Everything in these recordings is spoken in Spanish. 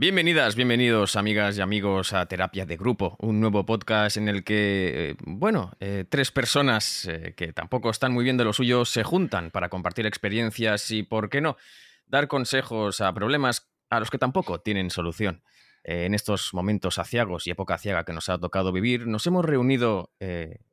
Bienvenidas, bienvenidos amigas y amigos a Terapia de Grupo, un nuevo podcast en el que, eh, bueno, eh, tres personas eh, que tampoco están muy bien de lo suyo se juntan para compartir experiencias y, ¿por qué no?, dar consejos a problemas a los que tampoco tienen solución. en estos momentos aciagos y época ciega que nos ha tocado vivir, nos hemos reunido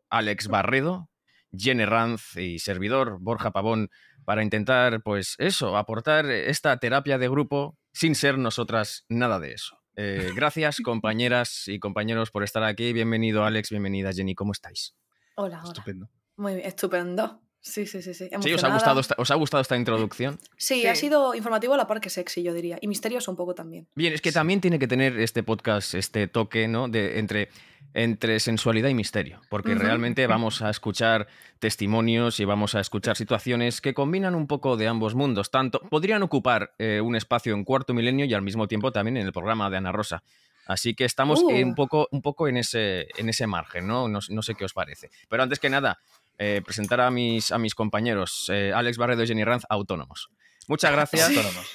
Alex Barredo, Jenny Ranz y servidor Borja Pavón para intentar, pues eso, aportar esta terapia de grupo sin ser nosotras nada de eso. Eh, gracias, compañeras y compañeros, por estar aquí. Bienvenido, Alex. Bienvenida, Jenny. ¿Cómo estáis? Hola, hola. Estupendo. Muy bien, estupendo. Sí, sí, sí. Sí, ¿Sí os, ha gustado esta, ¿os ha gustado esta introducción? Sí, ha sido informativo a la par que sexy, yo diría. Y misterioso un poco también. Bien, es que también tiene que tener este podcast este toque, ¿no? De, entre, entre sensualidad y misterio. Porque realmente vamos a escuchar testimonios y vamos a escuchar situaciones que combinan un poco de ambos mundos. Tanto podrían ocupar eh, un espacio en cuarto milenio y al mismo tiempo también en el programa de Ana Rosa. Así que estamos uh. un, poco, un poco en ese, en ese margen, ¿no? ¿no? No sé qué os parece. Pero antes que nada, eh, presentar a mis, a mis compañeros, eh, Alex Barredo y Jenny Ranz, autónomos. Muchas gracias.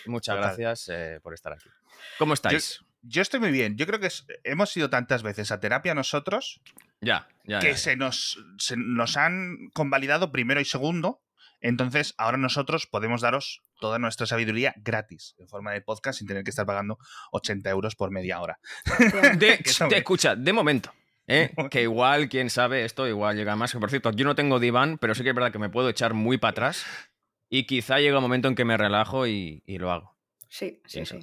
Muchas gracias eh, por estar aquí. ¿Cómo estáis? Yo, estoy muy bien. Yo creo que hemos ido tantas veces a terapia nosotros ya, que Se, nos, nos han convalidado primero y segundo. Entonces, ahora nosotros podemos daros toda nuestra sabiduría gratis, en forma de podcast, sin tener que estar pagando 80 euros por media hora. De, escucha, de momento. ¿Eh? que igual, quién sabe, esto igual llega más. Que por cierto, yo no tengo diván, pero sí que es verdad que me puedo echar muy para atrás y quizá llega un momento en que me relajo y, lo hago. Sí, sí, sí.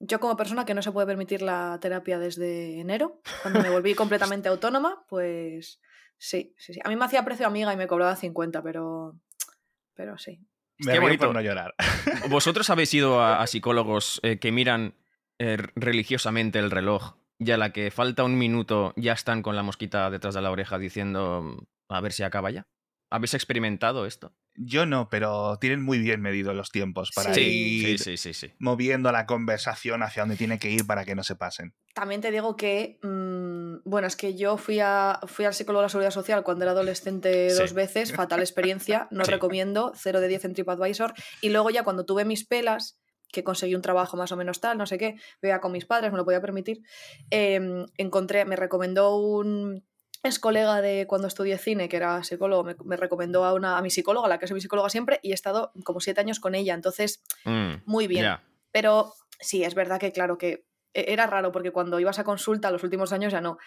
Yo como persona que no se puede permitir la terapia desde enero, cuando me volví completamente autónoma, pues sí, sí, sí. A mí me hacía precio amiga y me cobraba 50, pero, pero sí. Me bonito no llorar. ¿Vosotros habéis ido a, psicólogos eh, que miran eh, religiosamente el reloj y a la que falta un minuto ya están con la mosquita detrás de la oreja diciendo a ver si acaba ya? ¿Habéis experimentado esto? Yo no, pero tienen muy bien medido los tiempos para ir moviendo la conversación hacia donde tiene que ir para que no se pasen. También te digo que, mm, bueno, es que yo fui, a, fui al psicólogo de la seguridad social cuando era adolescente dos veces, fatal experiencia, no recomiendo, 0 de 10 en TripAdvisor, y luego ya cuando tuve mis pelas, que conseguí un trabajo más o menos tal, no sé qué, veía con mis padres, me lo podía permitir, em, encontré, me recomendó un es colega de cuando estudié cine, que era psicólogo, me, recomendó a, una, a mi psicóloga, la que es mi psicóloga siempre, y he estado como siete años con ella, entonces, mm, muy bien. Pero sí, es verdad que claro que e, era raro, porque cuando ibas a consulta los últimos años ya no.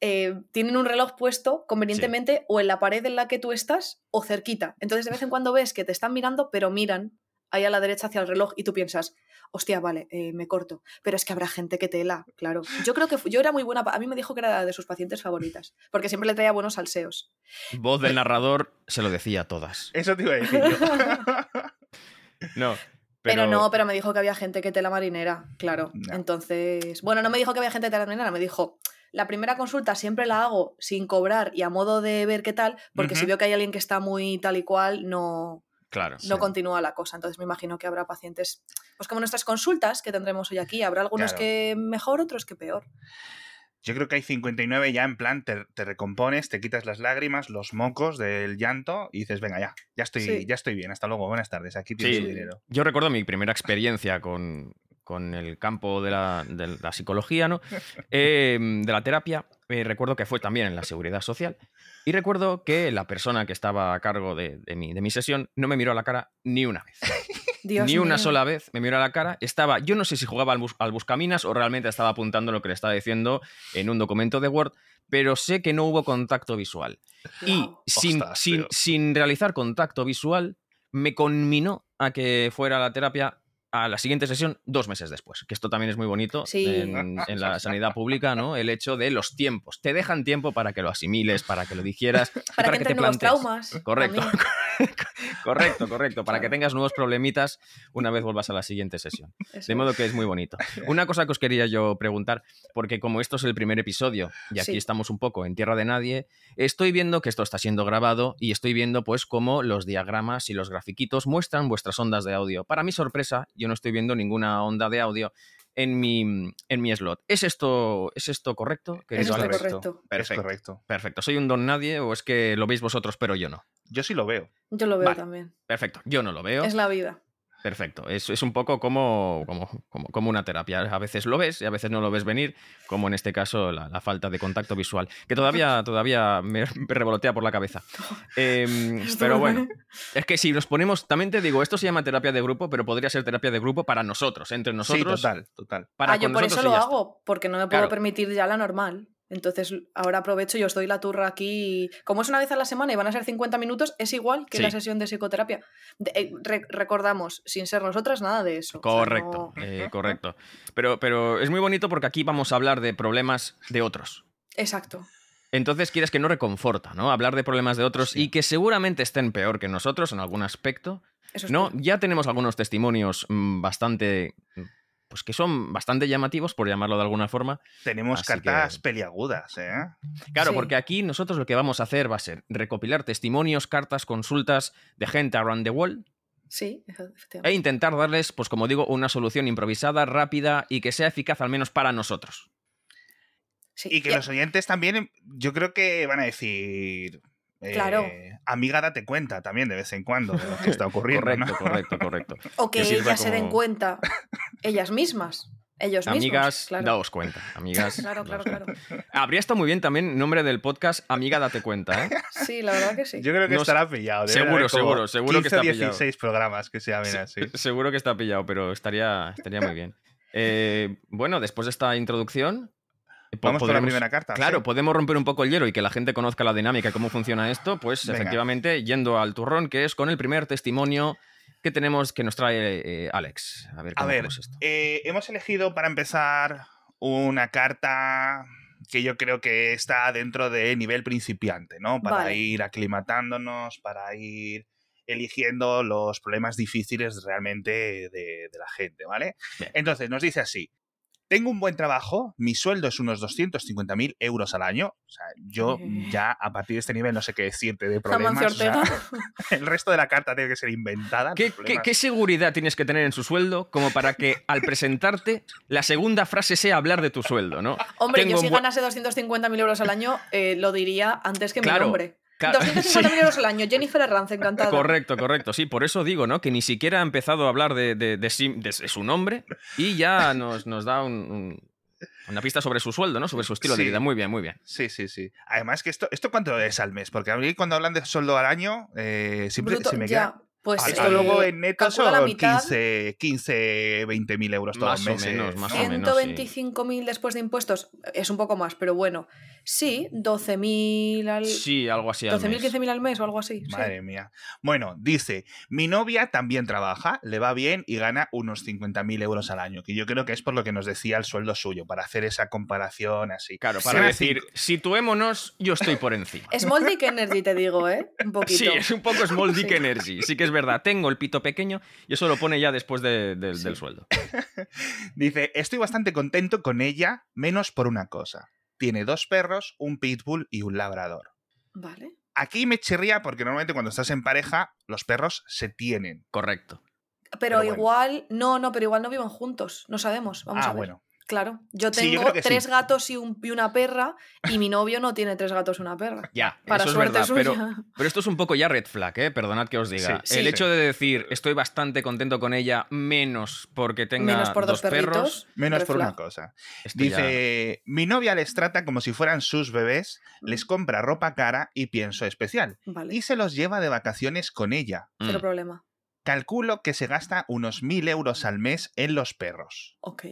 Eh, tienen un reloj puesto convenientemente o en la pared en la que tú estás o cerquita. Entonces de vez en cuando ves que te están mirando, pero miran ahí a la derecha hacia el reloj y tú piensas, hostia, vale, eh, me corto. Pero es que habrá gente que tela, claro. Yo creo que yo era muy buena, a mí me dijo que era de sus pacientes favoritas, porque siempre le traía buenos salseos. Voz del narrador se lo decía a todas. Eso te iba a decir yo. no. Pero... no, pero me dijo que había gente que tela marinera, claro. Entonces, bueno, no me dijo que había gente que tela marinera, me dijo, la primera consulta siempre la hago sin cobrar y a modo de ver qué tal, porque si veo que hay alguien que está muy tal y cual, no, Claro. No continúa la cosa. Entonces me imagino que habrá pacientes, pues como nuestras consultas que tendremos hoy aquí, habrá algunos que mejor, otros que peor. Yo creo que hay 59 ya en plan, te, recompones, te quitas las lágrimas, los mocos del llanto y dices, venga, ya, ya estoy, ya estoy bien, hasta luego, buenas tardes, aquí tienes dinero. Yo recuerdo mi primera experiencia con, el campo de la, psicología, ¿no? Em, de la terapia. Eh, recuerdo que fue también en la seguridad social. Y recuerdo que la persona que estaba a cargo de, mi, de mi, sesión no me miró a la cara ni una vez. ni una sola vez me miró a la cara. Estaba, yo no sé si jugaba al, al, buscaminas o realmente estaba apuntando lo que le estaba diciendo en un documento de Word, pero sé que no hubo contacto visual. Y sin, sin, sin realizar contacto visual, me conminó a que fuera a la terapia a la siguiente sesión dos meses después, que esto también es muy bonito en, la sanidad pública, ¿no? El hecho de los tiempos. Te dejan tiempo para que lo asimiles, para que lo digieras, para, que, te plantes. traumas. Correcto. correcto, correcto. Para que tengas nuevos problemitas una vez vuelvas a la siguiente sesión. De modo que es muy bonito. Una cosa que os quería yo preguntar, porque como esto es el primer episodio y aquí estamos un poco en tierra de nadie, estoy viendo que esto está siendo grabado y estoy viendo pues cómo los diagramas y los grafiquitos muestran vuestras ondas de audio. Para mi sorpresa, yo no estoy viendo ninguna onda de audio en mi, en mi slot. ¿Es esto, ¿es esto correcto? es correcto. Perfecto. correcto. Perfecto. ¿Soy un don nadie o es que lo veis vosotros pero yo no? Yo sí lo veo. Yo lo veo también. Perfecto. Yo no lo veo. Es la vida. Perfecto. Es, es un poco como, como, como, como una terapia. A veces lo ves y a veces no lo ves venir, como en este caso la, la falta de contacto visual, que todavía, todavía me, revolotea por la cabeza. Em, pero bueno, es que si nos ponemos, también te digo, esto se llama terapia de grupo, pero podría ser terapia de grupo para nosotros, entre nosotros. Sí, total, total. Para ah, yo por eso lo está. hago, porque no me puedo Claro. permitir ya la normal. Entonces, ahora aprovecho y os doy la turra aquí. y- Como es una vez a la semana y van a ser 50 minutos, es igual que la sesión de psicoterapia. De- eh, re- recordamos, sin ser nosotras, nada de eso. O sea, Correcto, no- eh, correcto. Pero, pero es muy bonito porque aquí vamos a hablar de problemas de otros. Exacto. Entonces quieres que no reconforta, ¿no? Hablar de problemas de otros Sí. y que seguramente estén peor que nosotros en algún aspecto. Eso No, ya tenemos algunos testimonios mm, bastante. Pues que son bastante llamativos, por llamarlo de alguna forma. Tenemos Así cartas que- peliagudas, ¿eh? Claro, Sí. porque aquí nosotros lo que vamos a hacer va a ser recopilar testimonios, cartas, consultas de gente around the world Sí, e efectivamente. intentar darles, pues como digo, una solución improvisada, rápida y que sea eficaz al menos para nosotros. Sí. Y que Y- los oyentes también, yo creo que van a decir. Eh, Claro. Amiga, date cuenta también de vez en cuando de lo que está ocurriendo. Correcto, ¿no? correcto, correcto. O que que ellas se den cuenta ellas mismas. Ellos mismos. Amigas, claro. daos cuenta. Amigas. Claro, claro, claro. Habría estado muy bien también nombre del podcast Amiga, date cuenta, ¿eh? Sí, la verdad que sí. Yo creo que No estará pillado. debe Seguro, seguro, seguro que 15 o está pillado. 16 programas que se llamen así. Seguro que está pillado, pero estaría, estaría muy bien. Eh, bueno, después de esta introducción. Po- Vamos con la primera carta. Claro, ¿sí? podemos romper un poco el hielo y que la gente conozca la dinámica y cómo funciona esto, pues Venga. efectivamente yendo al turrón, que es con el primer testimonio que tenemos que nos trae eh, Alex. A ver A cómo ver, hacemos esto. eh, hemos elegido para empezar una carta que yo creo que está dentro de nivel principiante, ¿no? Para Vale. ir aclimatándonos, para ir eligiendo los problemas difíciles realmente de, de la gente, ¿vale? Bien. Entonces, nos dice así. Tengo un buen trabajo, mi sueldo es unos 250.000 euros al año. O sea, yo Eh. ya a partir de este nivel no sé qué decirte de problemas. o sea, el resto de la carta tiene que ser inventada. ¿Qué, seguridad tienes que tener en su sueldo como para que al presentarte la segunda frase sea hablar de tu sueldo, ¿no? Hombre, Tengo yo si ganase 250.000 euros al año, eh, lo diría antes que Claro, mi nombre. Claro, 250.000 sí. euros al año, Jennifer Herranz, encantada. Correcto, correcto. Sí, por eso digo, ¿no? Que ni siquiera ha empezado a hablar de, de- de sí- de su nombre y ya nos, nos da un- un- una pista sobre su sueldo, ¿no? Sobre su estilo de vida. Muy bien, muy bien. Sí, sí, sí. Además que esto, ¿esto cuánto es al mes? Porque a mí cuando hablan de sueldo al año, eh, siempre Bruto, se me ya, queda... Pues, Esto eh, luego en la son mitad. 15, 15, 20 mil euros todos Más los o meses. menos, más o ¿no? menos. 125.000 después de impuestos es un poco más, pero bueno. Sí, 12.000 al... Sí, algo así. al 12.000, mes. 15.000 al mes o algo así. sí. Madre mía. Bueno, dice, mi novia también trabaja, le va bien y gana unos 50.000 euros al año, que yo creo que es por lo que nos decía el sueldo suyo, para hacer esa comparación así. Claro, para decir, cinco- situémonos, yo estoy por encima. Small Dick Energy, te digo, ¿eh? Un poquito. Sí, es un poco Small Dick Sí. Energy. Sí que es verdad. Tengo el pito pequeño y eso lo pone ya después de- del- Sí. del sueldo. Dice, estoy bastante contento con ella, menos por una cosa. Tiene dos perros, un pitbull y un labrador. Vale. Aquí me chirría porque normalmente cuando estás en pareja, los perros se tienen. Correcto. Pero, Pero bueno. igual, no, no, pero igual no viven juntos. No sabemos. Vamos ah, a ver. bueno. Claro. Yo Sí, yo tengo sí. tres gatos y, un- y una perra, y mi novio no tiene tres gatos y una perra. Ya, Para eso es suerte verdad. suya. Pero, pero esto es un poco ya red flag, ¿eh? Perdonad que os diga. Sí, el sí. hecho de decir estoy bastante contento con ella, menos porque tenga Menos por dos, dos perros. Menos por una cosa. esto ya- Dice, mi novia les trata como si fueran sus bebés, les compra ropa cara y pienso especial. Vale. Y se los lleva de vacaciones con ella. Cero Mm. problema. Calculo que se gasta unos mil euros al mes en los perros. Ok.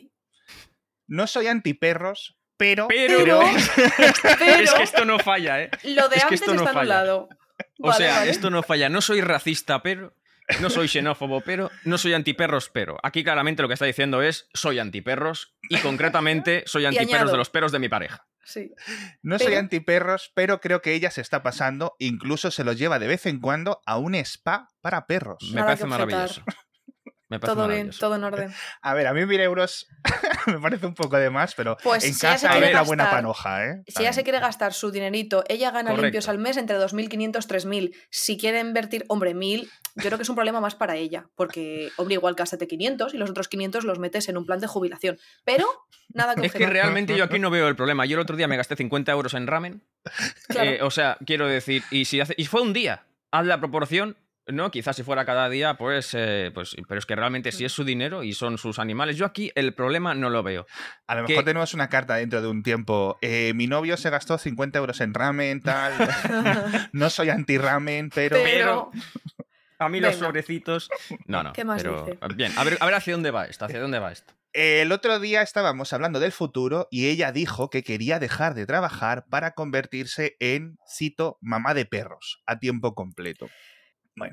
No soy antiperros, pero... Pero, Pero- Pero es que esto no falla, ¿eh? lo de es que antes esto no está falla. anulado. O Vale, sea, vale. esto no falla. No soy racista, pero. No soy xenófobo, pero. No soy antiperros, pero. Aquí claramente lo que está diciendo es soy antiperros y concretamente soy antiperros de los perros de mi pareja. Sí. No soy Pero- antiperros, pero creo que ella se está pasando. Incluso se los lleva de vez en cuando a un spa para perros. Me Nada parece maravilloso. Me parece Todo bien, todo en orden. A ver, a mí mil euros me parece un poco de más, pero Pues en si casa hay una buena panoja, ¿eh? Si ella se quiere gastar su dinerito, ella gana Correcto. limpios al mes entre 2.500 3.000. Si quiere invertir, hombre, 1.000, yo creo que es un problema más para ella, porque, hombre, igual gástate 500 y los otros 500 los metes en un plan de jubilación. Pero nada que Es que realmente yo aquí no veo el problema. Yo el otro día me gasté 50 euros en ramen. Claro. Eh, o sea, quiero decir, y si hace, y fue un día, haz la proporción No, quizás si fuera cada día, pues, eh, pues, pero es que realmente si es su dinero y son sus animales, yo aquí el problema no lo veo. A lo Que- mejor tenemos una carta dentro de un tiempo. eh, mi novio se gastó 50 euros en ramen, tal. no soy anti-ramen, pero... Pero, A mí los sobrecitos. No, no. ¿Qué más pero, dice? Bien, a ver, a ver hacia dónde va esto, hacia dónde va esto. El otro día estábamos hablando del futuro y ella dijo que quería dejar de trabajar para convertirse en, cito, mamá de perros a tiempo completo.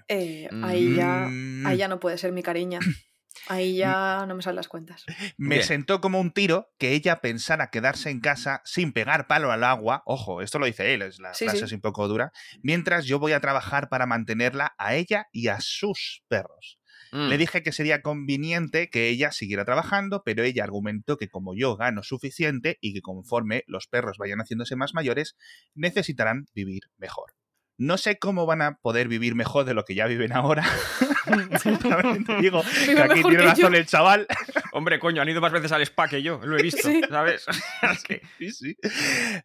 Eh, ahí, ya, Mm, ahí ya no puede ser mi cariña. Ahí ya no me salen las cuentas. Me Bien. sentó como un tiro que ella pensara quedarse en casa sin pegar palo al agua. Ojo, esto lo dice él, es la Sí, frase sí. es un poco dura. Mientras yo voy a trabajar para mantenerla a ella y a sus perros. Mm. Le dije que sería conveniente que ella siguiera trabajando, pero ella argumentó que como yo gano suficiente y que conforme los perros vayan haciéndose más mayores, necesitarán vivir mejor. No sé cómo van a poder vivir mejor de lo que ya viven ahora. Te digo que aquí tiene que razón yo. el chaval. Hombre, coño, han ido más veces al spa que yo, lo he visto, Sí. ¿sabes? Sí, sí.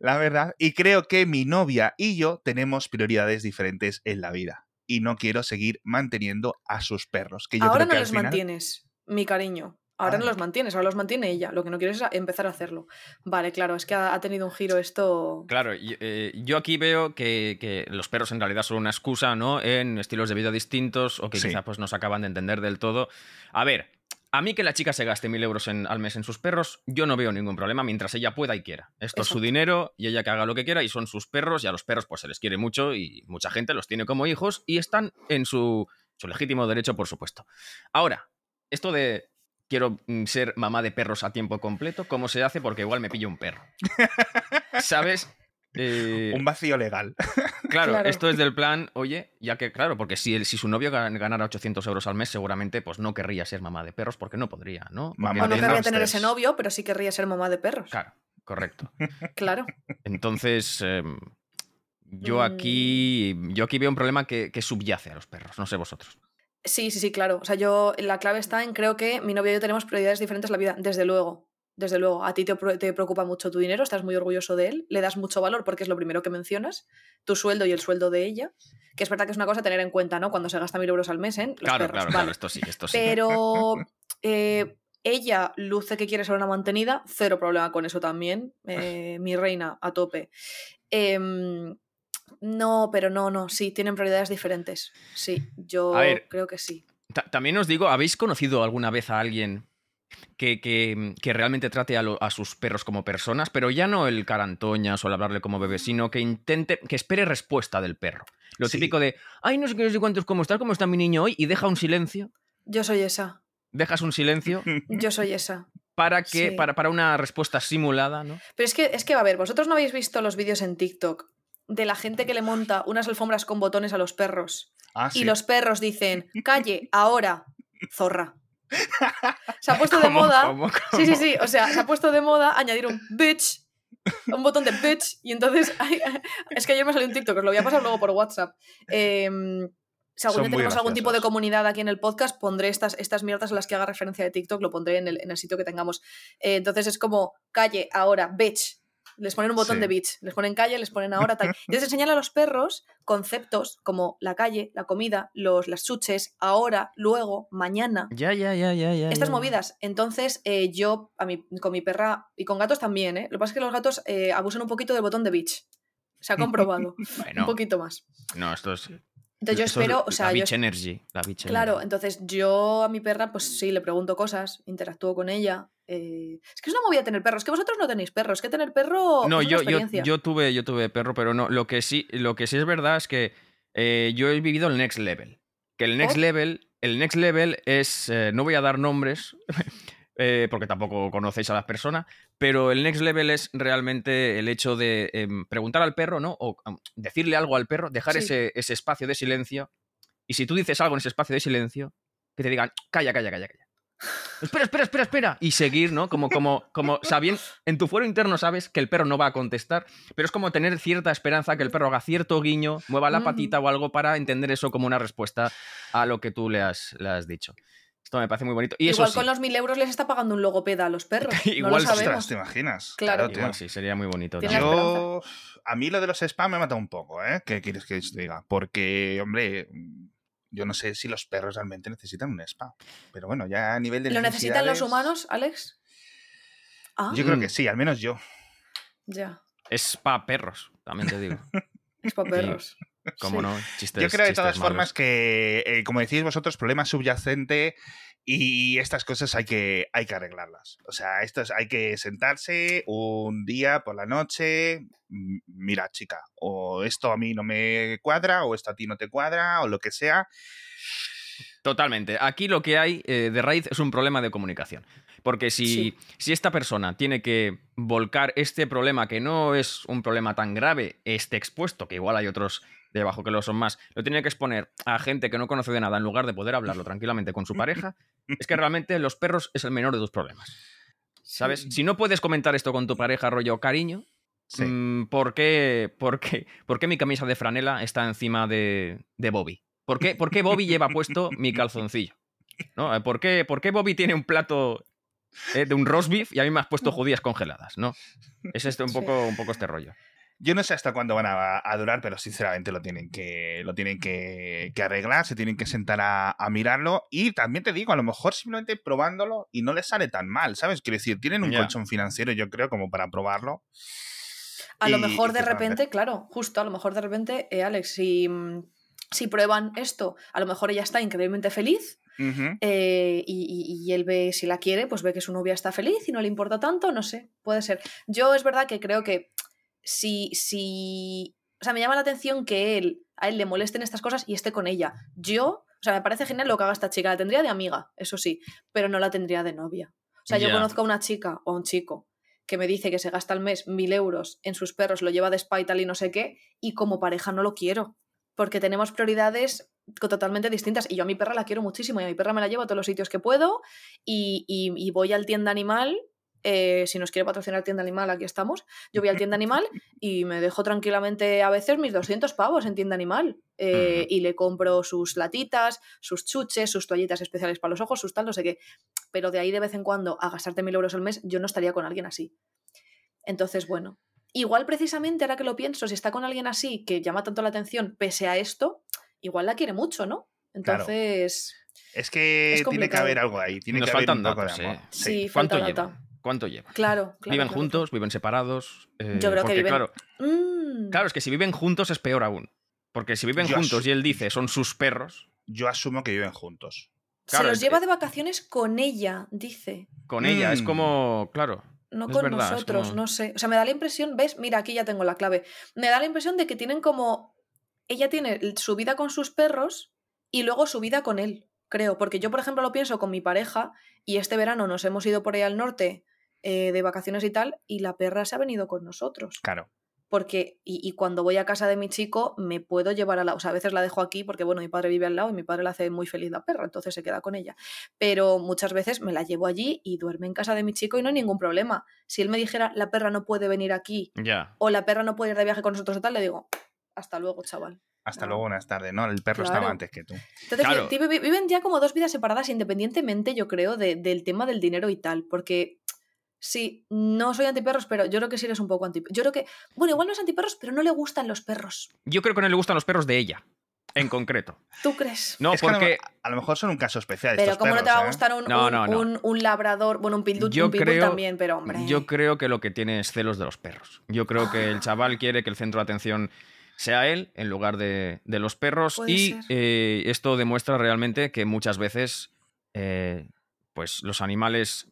La verdad. Y creo que mi novia y yo tenemos prioridades diferentes en la vida. Y no quiero seguir manteniendo a sus perros. Que yo Ahora creo no que al los final- mantienes, mi cariño. Ahora Ah. no los mantienes, ahora los mantiene ella. Lo que no quieres es empezar a hacerlo. Vale, claro, es que ha, ha tenido un giro esto. Claro, y, eh, yo aquí veo que, que los perros en realidad son una excusa, ¿no? En estilos de vida distintos o que Sí. quizá pues, no se acaban de entender del todo. A ver, a mí que la chica se gaste mil euros en- al mes en sus perros, yo no veo ningún problema mientras ella pueda y quiera. Esto es su dinero y ella que haga lo que quiera y son sus perros y a los perros pues se les quiere mucho y mucha gente los tiene como hijos y están en su, su legítimo derecho, por supuesto. Ahora, esto de quiero mm, ser mamá de perros a tiempo completo, ¿cómo se hace? Porque igual me pillo un perro. ¿Sabes? Eh, Un vacío legal. Claro, Claro. esto es del plan, oye, ya que, claro, porque si, el- si su novio gan- ganara 800 euros al mes, seguramente pues no querría ser mamá de perros porque no podría, ¿no? Mamá O no querría tener ese novio, pero sí querría ser mamá de perros. Claro, correcto. Claro. Entonces, em, yo Mm. aquí, yo aquí veo un problema que, que subyace a los perros, no sé vosotros. Sí, sí, sí, claro. O sea, yo, la clave está en creo que mi novio y yo tenemos prioridades diferentes en la vida, desde luego. Desde luego, a ti te, te preocupa mucho tu dinero, estás muy orgulloso de él, le das mucho valor porque es lo primero que mencionas, tu sueldo y el sueldo de ella, que es verdad que es una cosa a tener en cuenta, ¿no? Cuando se gasta mil euros al mes en los claro, perros, claro, vale. claro, esto sí, esto sí. Pero eh, ella luce que quiere ser una mantenida, cero problema con eso también, eh, mi reina a tope. Em, no, pero no, no, sí, tienen prioridades diferentes. Sí, yo ver. creo que sí. Ta- También os digo, ¿habéis conocido alguna vez a alguien que, que- que realmente trate a, lo- a sus perros como personas, pero ya no el carantoñas o el hablarle como bebé, sino que intente, que espere respuesta del perro? Lo Sí. típico de, ay, no sé qué, no sé cuántos, ¿cómo estás? ¿Cómo está mi niño hoy? Y deja un silencio, Yo soy esa, dejas un silencio yo soy esa. para que Sí. para, para una respuesta simulada, ¿no? Pero es que, es que, a ver, vosotros no habéis visto los vídeos en TikTok de la gente que le monta unas alfombras con botones a los perros Ah, sí. y los perros dicen, calle, ahora, zorra. Se ha puesto de ¿Cómo, moda. cómo, Sí, sí, cómo? sí. O sea, se ha puesto de moda añadir un bitch, un botón de bitch. Y entonces, es que ayer me salió un TikTok, os lo voy a pasar luego por WhatsApp. Em, si algún día tenemos algún tipo de comunidad aquí en el podcast, pondré estas, estas mierdas a las que haga referencia de TikTok, lo pondré en el, en el sitio que tengamos. Eh, entonces es como, calle, ahora, bitch. Les ponen un botón Sí. de bitch, les ponen calle, les ponen ahora tal. Entonces enseñan a los perros conceptos como la calle, la comida, los, las chuches, ahora, luego, mañana Ya, ya, ya, ya, ya. estas ya. movidas. Entonces, eh, yo, a mi, con mi perra y con gatos también, ¿eh? Lo que pasa es que los gatos eh, abusan un poquito del botón de bitch. Se ha comprobado. Bueno, un poquito más. no, esto es... Entonces yo espero, o la sea, yo, energy, la bitch claro, energy. entonces yo a mi perra, pues sí, le pregunto cosas, interactúo con ella. Eh, Es que es una movida tener perros, es que vosotros no tenéis perros, es que tener perro No, es una yo, yo, experiencia. yo tuve, yo tuve perro, pero no. Lo que sí, lo que sí es verdad es que eh, yo he vivido el next level. Que el next ¿Oh? level, el next level es. eh, no voy a dar nombres. porque tampoco conocéis a las personas, pero el next level es realmente el hecho de em, preguntar al perro, ¿no? O decirle algo al perro, dejar Sí. ese, ese espacio de silencio, y si tú dices algo en ese espacio de silencio, que te digan, calla, calla, calla, calla. Espera, espera, espera, espera. Y seguir, ¿no? Como, como, como sabiendo, en tu fuero interno sabes que el perro no va a contestar, pero es como tener cierta esperanza que el perro haga cierto guiño, mueva la patita o algo para entender eso como una respuesta a lo que tú le has, le has dicho. Esto me parece muy bonito. Y eso Igual sí, con los mil euros les está pagando un logopeda a los perros. no Igual, lo ostras, sabemos. Ostras, ¿te imaginas? Claro. igual sí, sería muy bonito. Yo, a mí lo de los spam me mata un poco, ¿eh? ¿Qué quieres que te diga? Porque, hombre, yo no sé si los perros realmente necesitan un spa. Pero bueno, ya a nivel de. ¿Lo necesitan los humanos, Alex? Ah. Yo creo que sí, al menos yo. Ya. Es para perros, también te digo. es para perros. Como no, chistes, Yo creo de todas formas que, eh, como decís vosotros, problema subyacente y estas cosas hay que, hay que arreglarlas. O sea, esto hay que sentarse un día por la noche, mira chica, o esto a mí no me cuadra, o esto a ti no te cuadra, o lo que sea. Totalmente. Aquí lo que hay eh, de raíz es un problema de comunicación. Porque si, si, esta persona tiene que volcar este problema, que no es un problema tan grave, este expuesto, que igual hay otros debajo que lo son más, lo tiene que exponer a gente que no conoce de nada en lugar de poder hablarlo tranquilamente con su pareja, es que realmente los perros es el menor de tus problemas. ¿Sabes? Si no puedes comentar esto con tu pareja, rollo cariño, mm, ¿por, qué, por, qué, ¿por, qué, mi camisa de franela está encima de, de Bobby? ¿Por qué, ¿Por qué, Bobby lleva puesto mi calzoncillo? ¿No? ¿Por, qué, ¿Por qué Bobby tiene un plato eh, de un roast beef y a mí me has puesto judías congeladas? ¿no? Es este un, poco, un poco este rollo. Yo no sé hasta cuándo van a, durar, pero sinceramente lo tienen que, lo tienen que, arreglar, se tienen que sentar a, mirarlo. Y también te digo, a lo mejor simplemente probándolo y no les sale tan mal, ¿sabes? Quiero decir, tienen un colchón financiero, yo creo, como para probarlo. A lo mejor de repente, claro, justo, a lo mejor de repente, eh, Alex, si, mm, si prueban esto, a lo mejor ella está increíblemente feliz, eh, y, y, él ve, si la quiere, pues ve que su novia está feliz y no le importa tanto, no sé, puede ser. Yo es verdad que creo que si, si, o sea, me llama la atención que él, a él le molesten estas cosas y esté con ella. Yo, o sea, me parece genial lo que haga esta chica. La tendría de amiga, eso sí, pero no la tendría de novia. O sea, yo conozco a una chica o a un chico que me dice que se gasta al mes mil euros en sus perros, lo lleva de spa y tal y no sé qué, y como pareja no lo quiero. Porque tenemos prioridades totalmente distintas. Y yo a mi perra la quiero muchísimo y a mi perra me la llevo a todos los sitios que puedo y, y, y voy al tienda animal eh, si nos quiere patrocinar tienda animal, aquí estamos. Yo voy al tienda animal y me dejo tranquilamente a veces mis 200 pavos en tienda animal. Eh, y le compro sus latitas, sus chuches, sus toallitas especiales para los ojos, sus tal, no sé qué. Pero de ahí de vez en cuando a gastarte mil euros al mes, yo no estaría con alguien así. Entonces, bueno. Igual precisamente ahora que lo pienso, si está con alguien así que llama tanto la atención pese a esto, igual la quiere mucho, ¿no? Entonces. Es que tiene que haber algo ahí. Tiene que haber un poco de amor. ¿eh? Sí, falta data. ¿Cuánto lleva? Claro, claro. ¿Viven juntos? ¿Viven separados? Eh, Yo creo que viven. Claro, mm. claro, es que si viven juntos es peor aún. Porque si viven juntos y él dice son sus perros. Yo asumo que viven juntos. Se los lleva de vacaciones con ella, dice. Con ella, es mm. como. Claro. No con nosotros, no sé. O sea, me da la impresión, ¿ves? Mira, aquí ya tengo la clave. Me da la impresión de que tienen como. Ella tiene su vida con sus perros y luego su vida con él, creo. Porque yo, por ejemplo, lo pienso con mi pareja y este verano nos hemos ido por ahí al norte eh, de vacaciones y tal, y la perra se ha venido con nosotros. Claro. Porque, y, cuando voy a casa de mi chico, me puedo llevar a la. O sea, a veces la dejo aquí porque, bueno, mi padre vive al lado y mi padre la hace muy feliz la perra, entonces se queda con ella. Pero muchas veces me la llevo allí y duerme en casa de mi chico y no hay ningún problema. Si él me dijera, la perra no puede venir aquí, o la perra no puede ir de viaje con nosotros y tal, le digo, hasta luego, chaval. Hasta luego, buenas tardes, ¿no? El perro estaba antes que tú. Entonces, viven ya como dos vidas separadas independientemente, yo creo, del tema del dinero y tal, porque Sí, no soy antiperros, pero yo creo que sí eres un poco antiperros. Yo creo que, bueno, igual no es antiperros, pero no le gustan los perros. Yo creo que no le gustan los perros de ella, en concreto. ¿Tú crees? No, porque... a, lo, mejor son un caso especial. Pero ¿cómo no te va a ¿eh? gustar un, un, labrador? Bueno, un pitbull, también, pero hombre. Yo creo que lo que tiene es celos de los perros. Yo creo que el ah. chaval quiere que el centro de atención sea él en lugar de, los perros y eh, esto demuestra realmente que muchas veces eh, pues los animales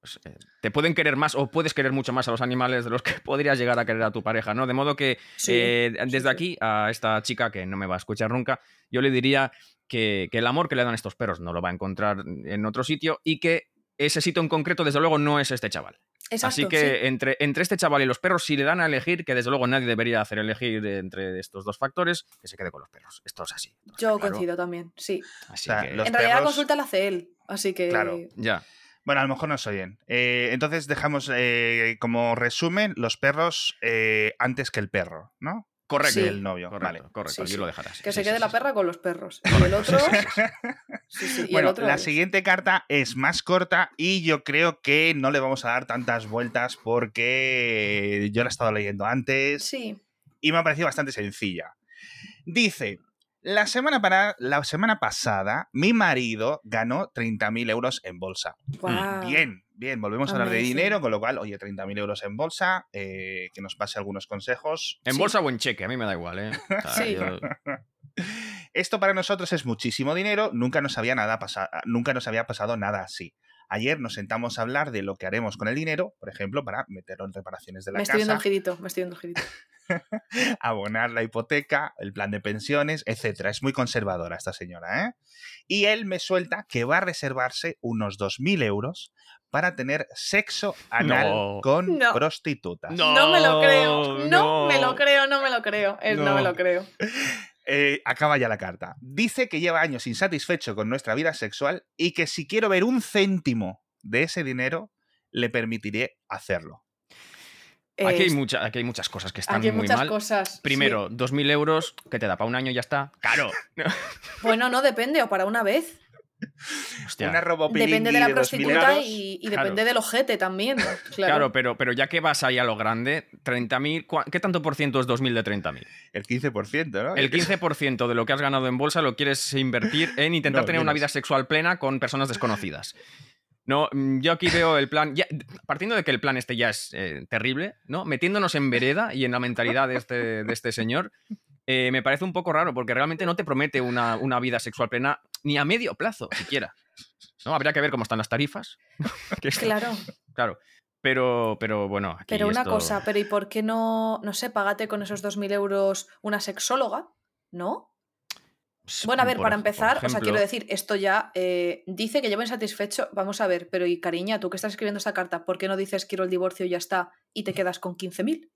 pues, eh, te pueden querer más o puedes querer mucho más a los animales de los que podrías llegar a querer a tu pareja, ¿no? De modo que desde aquí a esta chica que no me va a escuchar nunca, yo le diría que, el amor que le dan estos perros no lo va a encontrar en otro sitio y que ese sitio en concreto, desde luego, no es este chaval. Así que entre, entre este chaval y los perros, si le dan a elegir, que desde luego nadie debería hacer elegir entre estos dos factores, que se quede con los perros. Esto es así. Yo coincido también, sí. en realidad la consulta la hace él, así que... Claro, ya. Bueno, a lo mejor no se oyen. Eh, entonces dejamos eh, como resumen los perros eh, antes que el perro, ¿no? Correcto. El novio. Correcto, vale. correcto. Aquí lo dejarás. Que se quede la perra con los perros. Y el otro. bueno, la siguiente carta es más corta y yo creo que no le vamos a dar tantas vueltas porque yo la he estado leyendo antes. Sí. Y me ha parecido bastante sencilla. Dice: La semana, para, la semana pasada, mi marido ganó 30.000 euros en bolsa. Guau. Bien, bien, volvemos a hablar de dinero, con lo cual, oye, 30.000 euros en bolsa, eh, que nos pase algunos consejos. En Sí. bolsa o en cheque, a mí me da igual, ¿eh? Sí. yo- Esto para nosotros es muchísimo dinero, nunca nos había nada nunca nos había pasado nada así. Ayer nos sentamos a hablar de lo que haremos con el dinero, por ejemplo, para meterlo en reparaciones de la Me estoy viendo el casa, girito, me estoy viendo el girito. abonar la hipoteca, el plan de pensiones, etcétera. Es muy conservadora esta señora, ¿eh? Y él me suelta que va a reservarse unos 2.000 euros para tener sexo anal No. con No. prostitutas. No. No, me lo creo, no, no. me lo creo, no me lo creo, es, no. No. me lo creo. Eh, acaba ya la carta. Dice que lleva años insatisfecho con nuestra vida sexual y que si quiero ver un céntimo de ese dinero, le permitiré hacerlo. Aquí, hay mucha- aquí hay muchas cosas que están aquí hay muy muchas mal. cosas. Primero, 2.000 euros, que te da para un año y ya está. Caro. sí. Bueno, no, depende, o para una vez. Hostia. Una robopilingui Depende de la 2.000 prostituta y, y Claro. depende del ojete también. Claro, Claro, pero, pero ya que vas ahí a lo grande, 30.000, ¿cuá- ¿qué tanto por ciento es 2.000 de 30.000? El 15%, ¿no? El 15% de lo que has ganado en bolsa lo quieres invertir en intentar No, tener una vida sexual plena con personas desconocidas. No, mm, yo aquí veo el plan, ya- partiendo de que el plan este ya es eh, terrible, ¿no? Metiéndonos en vereda y en la mentalidad de este, de este señor, eh, me parece un poco raro porque realmente no te promete una, una vida sexual plena ni a medio plazo siquiera. ¿No? Habría que ver cómo están las tarifas. claro. claro. Pero, pero bueno, aquí Pero una esto- cosa, pero ¿y por qué no, no sé, págate con esos 2.000 euros una sexóloga? ¿No? Bueno, a ver, por para empezar, o sea, quiero decir, esto ya eh, dice que lleva insatisfecho. Vamos a ver, pero y cariña, tú que estás escribiendo esta carta, ¿por qué no dices quiero el divorcio y ya está y te quedas con 15.000?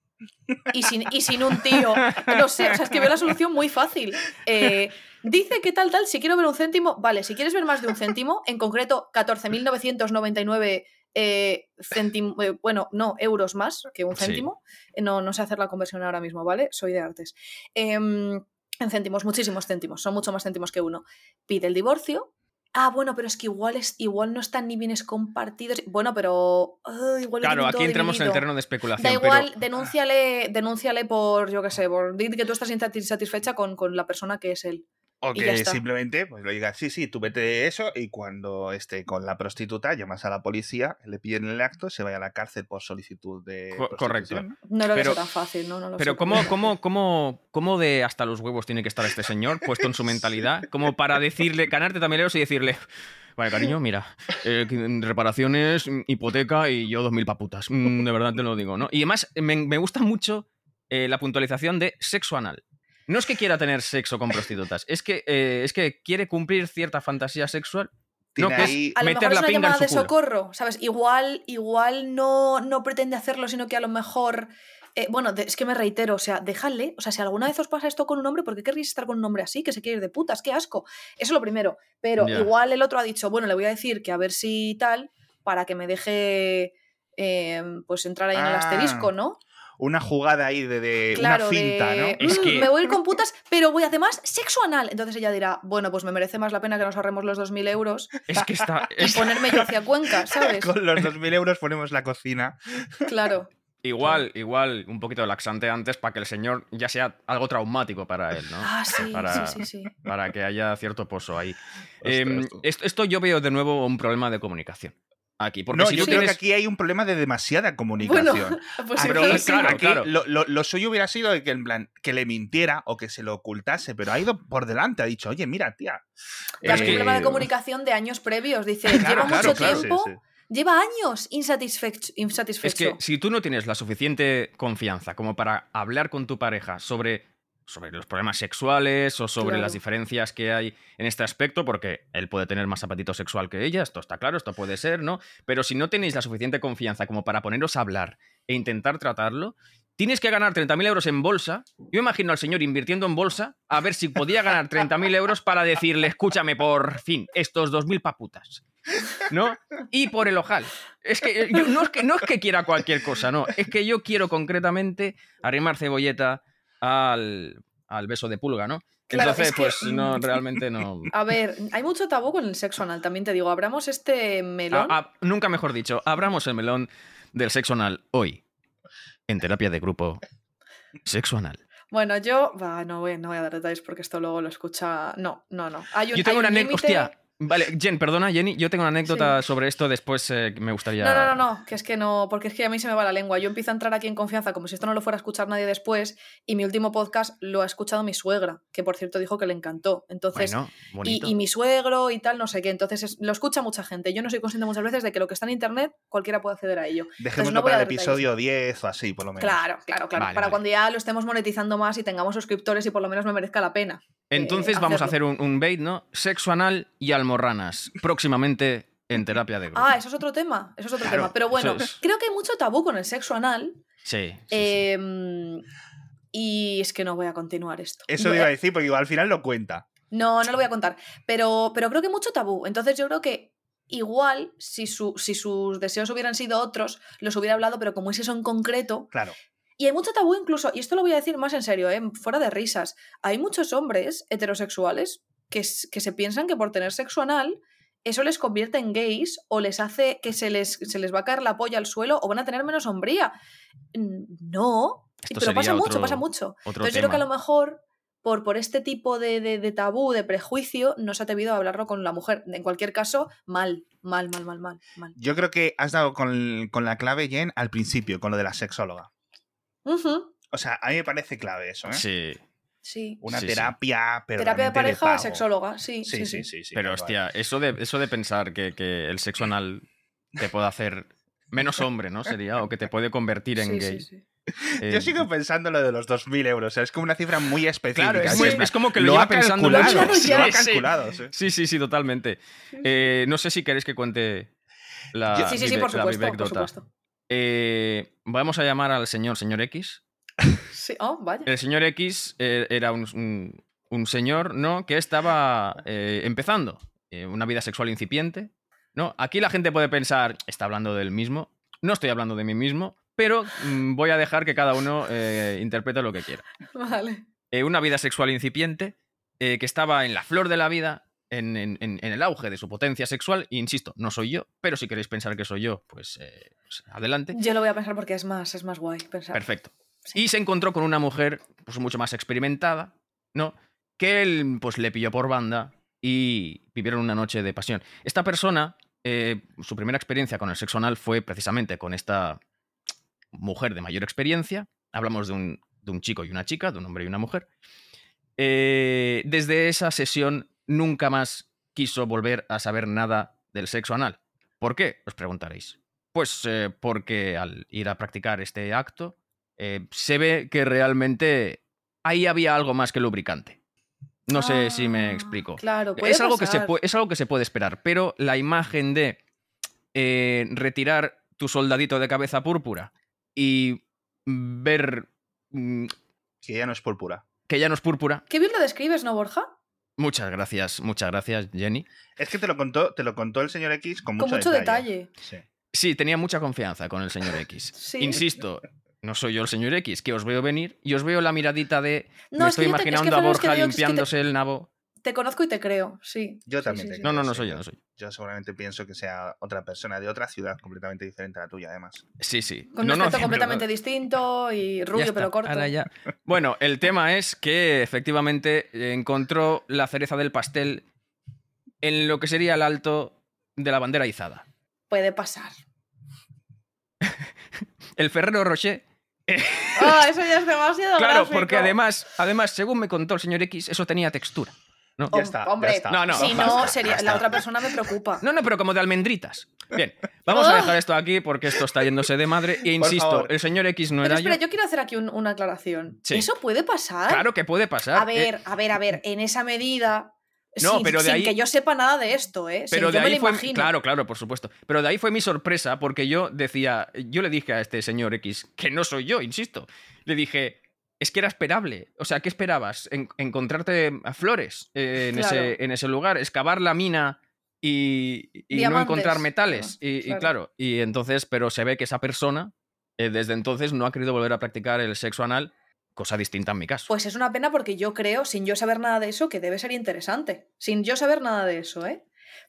Y sin, y sin un tío. No sé, o sea, es que veo la solución muy fácil. Eh, dice que tal, tal, si quiero ver un céntimo, vale, si quieres ver más de un céntimo, en concreto 14.999 eh, céntim- eh, bueno, no, euros más que un céntimo. No, no sé hacer la conversión ahora mismo, ¿vale? Soy de artes. Em, en céntimos, muchísimos céntimos, son mucho más céntimos que uno. Pide el divorcio. Ah, bueno, pero es que igual, es, igual no están ni bienes compartidos. Bueno, pero. ah, igual Claro, aquí entramos en el terreno de especulación. Da igual, pero- denúnciale, denúnciale por, yo qué sé, por que tú estás insatisfecha con, con la persona que es él. O que simplemente pues, le digas, sí, sí, tú vete eso y cuando esté con la prostituta llamas a la policía, le piden el acto, se vaya a la cárcel por solicitud de Co- correcto. ¿no? No lo Pero- veo tan fácil, ¿no? no lo Pero sé. ¿cómo, cómo, cómo, cómo de hasta los huevos tiene que estar este señor puesto en su mentalidad? Como para decirle, ganarte también euros y decirle, vale, cariño, mira, eh, que- reparaciones, mm, hipoteca y yo dos mil paputas. Mm, de verdad te lo digo, ¿no? Y además me, me gusta mucho eh, la puntualización de sexo anal. No es que quiera tener sexo con prostitutas, es que, eh, es que quiere cumplir cierta fantasía sexual. No, que ahí- A lo meter mejor es una llamada de socorro, ¿sabes? Igual, igual no, no pretende hacerlo, sino que a lo mejor. eh, bueno, de- es que me reitero, o sea, déjale. O sea, si alguna vez os pasa esto con un hombre, ¿por qué querríais estar con un hombre así? Que se quiere ir de putas, qué asco. Eso es lo primero. Pero igual el otro ha dicho, bueno, le voy a decir que a ver si tal, para que me deje. eh, pues entrar ahí en el Ah, asterisco, ¿no? Una jugada ahí de, de Claro, una finta, de, ¿no? Es "Mm, que- me voy a ir con putas, pero voy además sexo anal. Entonces ella dirá, bueno, pues me merece más la pena que nos ahorremos los 2.000 euros Es que está... y es- ponerme yo hacia Cuenca, ¿sabes? Con los 2.000 euros ponemos la cocina. Claro. Igual, igual, un poquito de laxante antes para que el señor ya sea algo traumático para él, ¿no? Ah, sí, Para- sí, sí, sí. para que haya cierto pozo ahí. Ostras, Em, esto, esto yo veo de nuevo un problema de comunicación. Aquí, porque no, si yo creo tienes... que aquí hay un problema de demasiada Bueno, comunicación. pues pero aquí, sí. claro, aquí claro. Lo, lo- lo suyo hubiera sido que, en plan, que le mintiera o que se lo ocultase, pero ha ido por delante, ha dicho, oye, mira, tía. Claro, es Es un que- problema de comunicación de años previos. Dice, Claro, lleva mucho tiempo, sí. lleva años insatisfecho. insatisfecho. Es que si tú no tienes la suficiente confianza como para hablar con tu pareja sobre, sobre los problemas sexuales o sobre Claro. las diferencias que hay en este aspecto, porque él puede tener más apetito sexual que ella, esto está claro, esto puede ser, ¿no? Pero si no tenéis la suficiente confianza como para poneros a hablar e intentar tratarlo, tienes que ganar 30.000 euros en bolsa. Yo imagino al señor invirtiendo en bolsa a ver si podía ganar 30.000 euros para decirle, escúchame, por fin, estos 2.000 paputas. ¿No? Y por el ojal. Es que, yo- no, es que no es que quiera cualquier cosa, no. Es que yo quiero concretamente arrimar cebolleta al, al beso de pulga, ¿no? Claro, Entonces, que- pues no, realmente no. A ver, hay mucho tabú con el sexo anal, también te digo. Abramos este melón. Ah, ah, nunca mejor dicho, abramos el melón del sexo anal hoy. En terapia de grupo, sexo anal. Bueno, yo. Va, no, voy, no voy a dar detalles porque esto luego lo escucha. No, no, no. Hay un, Yo tengo hay una un anécdota. Hostia. Vale, Jen, perdona, Jenny. Yo tengo una anécdota sobre esto después eh, que me gustaría. No, no, no, no, que es que no, porque es que a mí se me va la lengua. Yo empiezo a entrar aquí en confianza como si esto no lo fuera a escuchar nadie después y mi último podcast lo ha escuchado mi suegra, que por cierto dijo que le encantó. Entonces, Bueno, y, bonito. y mi suegro y tal, no sé qué. Entonces es- lo escucha mucha gente. Yo no soy consciente muchas veces de que lo que está en internet cualquiera puede acceder a ello. Dejémoslo no para el dar detalles. episodio 10 o así, por lo menos. Claro, claro, claro. Vale, para vale. cuando ya lo estemos monetizando más y tengamos suscriptores y por lo menos me merezca la pena. Entonces eh, vamos a hacer un, un bait, ¿no? Sexo anal y almorranas. Próximamente en terapia de grupo. Ah, eso es otro tema. Eso es otro Claro, tema. Pero bueno, es. creo que hay mucho tabú con el sexo anal. Sí. sí, sí. em, y es que no voy a continuar esto. Eso No, te iba a eh, decir, porque igual al final lo cuenta. No, no lo voy a contar. Pero, pero creo que mucho tabú. Entonces yo creo que igual, si, su- si sus deseos hubieran sido otros, los hubiera hablado, pero como es eso en concreto. Claro. Y hay mucho tabú incluso, y esto lo voy a decir más en serio, ¿eh? fuera de risas. Hay muchos hombres heterosexuales que, que se piensan que por tener sexo anal eso les convierte en gays o les hace que se les, se les va a caer la polla al suelo o van a tener menos hombría. No, Esto pero pasa mucho, pasa mucho. Entonces yo creo que a lo mejor por, por este tipo de, de- de tabú, de prejuicio, no se ha atrevido a hablarlo con la mujer. En cualquier caso, mal, mal, mal, mal, mal, mal. Yo creo que has dado con, con la clave, Jen, al principio, con lo de la sexóloga. O sea, a mí me parece clave eso, ¿eh? Sí. Sí. Una Sí, sí. terapia, pero Terapia de pareja, sexóloga, sí. Sí, sí, sí. sí, Pero hostia, eso de, eso de pensar que, que el sexo anal te puede hacer menos hombre, ¿no? Sería, o que te puede convertir en Sí, gay. sí, sí. Eh, Yo sigo pensando lo de los 2.000 euros. O sea, es como una cifra muy específica. Claro, es, muy- como que lo, lo ha pensando calculado. Ya. Lo ha Sí, sí. calculado, sí. Sí, sí, sí, totalmente. Eh, no sé si queréis que cuente la, Sí, sí, sí, por supuesto. Eh, vamos a llamar al señor, señor X. Sí, oh, vaya. El señor X eh, era un, un- un señor, ¿no? Que estaba eh, empezando una vida sexual incipiente, ¿no? Aquí la gente puede pensar, está hablando del mismo. No estoy hablando de mí mismo, pero mm, voy a dejar que cada uno interprete lo que quiera. Vale. Una vida sexual incipiente que estaba en la flor de la vida, en, en- en- en el auge de su potencia sexual. Insisto, no soy yo, pero si queréis pensar que soy yo, pues, eh, pues adelante. Yo lo voy a pensar porque es más, es más guay pensar. Perfecto. Sí. Y se encontró con una mujer pues, mucho más experimentada, ¿no? Que él pues, le pilló por banda y vivieron una noche de pasión. Esta persona, eh, su primera experiencia con el sexo anal fue precisamente con esta mujer de mayor experiencia. Hablamos de un, de un chico y una chica, de un hombre y una mujer. Eh, desde esa sesión nunca más quiso volver a saber nada del sexo anal. ¿Por qué? Os preguntaréis. Pues eh, porque al ir a practicar este acto, eh, se ve que realmente ahí había algo más que lubricante. No sé si me Ah, explico. Claro, puede Es algo, que se es algo que se puede esperar, pero la imagen de eh, retirar tu soldadito de cabeza púrpura y ver mm, Que ya no es púrpura. que ya no es púrpura. Qué bien lo describes, ¿no, Borja? Muchas gracias, muchas gracias, Jenny. Es que te lo contó, te lo contó el señor X con mucho, Con mucho detalle. Sí. Sí, tenía mucha confianza con el señor X. Sí. Insisto, no soy yo el señor X, que os veo venir y os veo la miradita de No, me es que estoy yo te- es que, imaginando a que Borja digo que es que te- limpiándose el nabo. Te conozco y te creo, sí. Yo también sí, te sí. No, no, no soy yo, no soy yo. Yo seguramente pienso que sea otra persona de otra ciudad completamente diferente a la tuya, además. Sí, sí. Con No, un no, aspecto completamente distinto y rubio, pero corto. ahora ya. Bueno, el tema es que efectivamente eh, encontró la cereza del pastel en lo que sería el alto de la bandera izada. Puede pasar. El Ferrero Rocher. Ah, eso ya es demasiado Claro, gráfico. porque además, además, según me contó el señor X, eso tenía textura. ¿No? Ya está, hombre, ya está. No, no. Si no, sería, la otra persona me preocupa. No, no, pero como de almendritas. Bien, vamos a dejar esto aquí porque esto está yéndose de madre. E insisto, el señor X no Pero era espera, yo. yo quiero hacer aquí un- una aclaración. Sí. ¿Eso puede pasar? Claro que puede pasar. A eh, ver, a ver, a ver, en esa medida. No, sin, pero de sin ahí- que yo sepa nada de esto, ¿eh? Sin- Pero yo de me ahí lo fue. imagino. Claro, claro, por supuesto. Pero de ahí fue mi sorpresa porque yo decía. Yo le dije a este señor X, que no soy yo, insisto. Le dije. Es que era esperable. O sea, ¿qué esperabas? En- encontrarte a flores eh, en, Claro. ese, en ese lugar, excavar la mina y, y no encontrar metales. claro, y, claro, y entonces, pero se ve que esa persona eh, desde entonces no ha querido volver a practicar el sexo anal, cosa distinta en mi caso. Pues es una pena porque yo creo, sin yo saber nada de eso, que debe ser interesante. Sin yo saber nada de eso, ¿eh?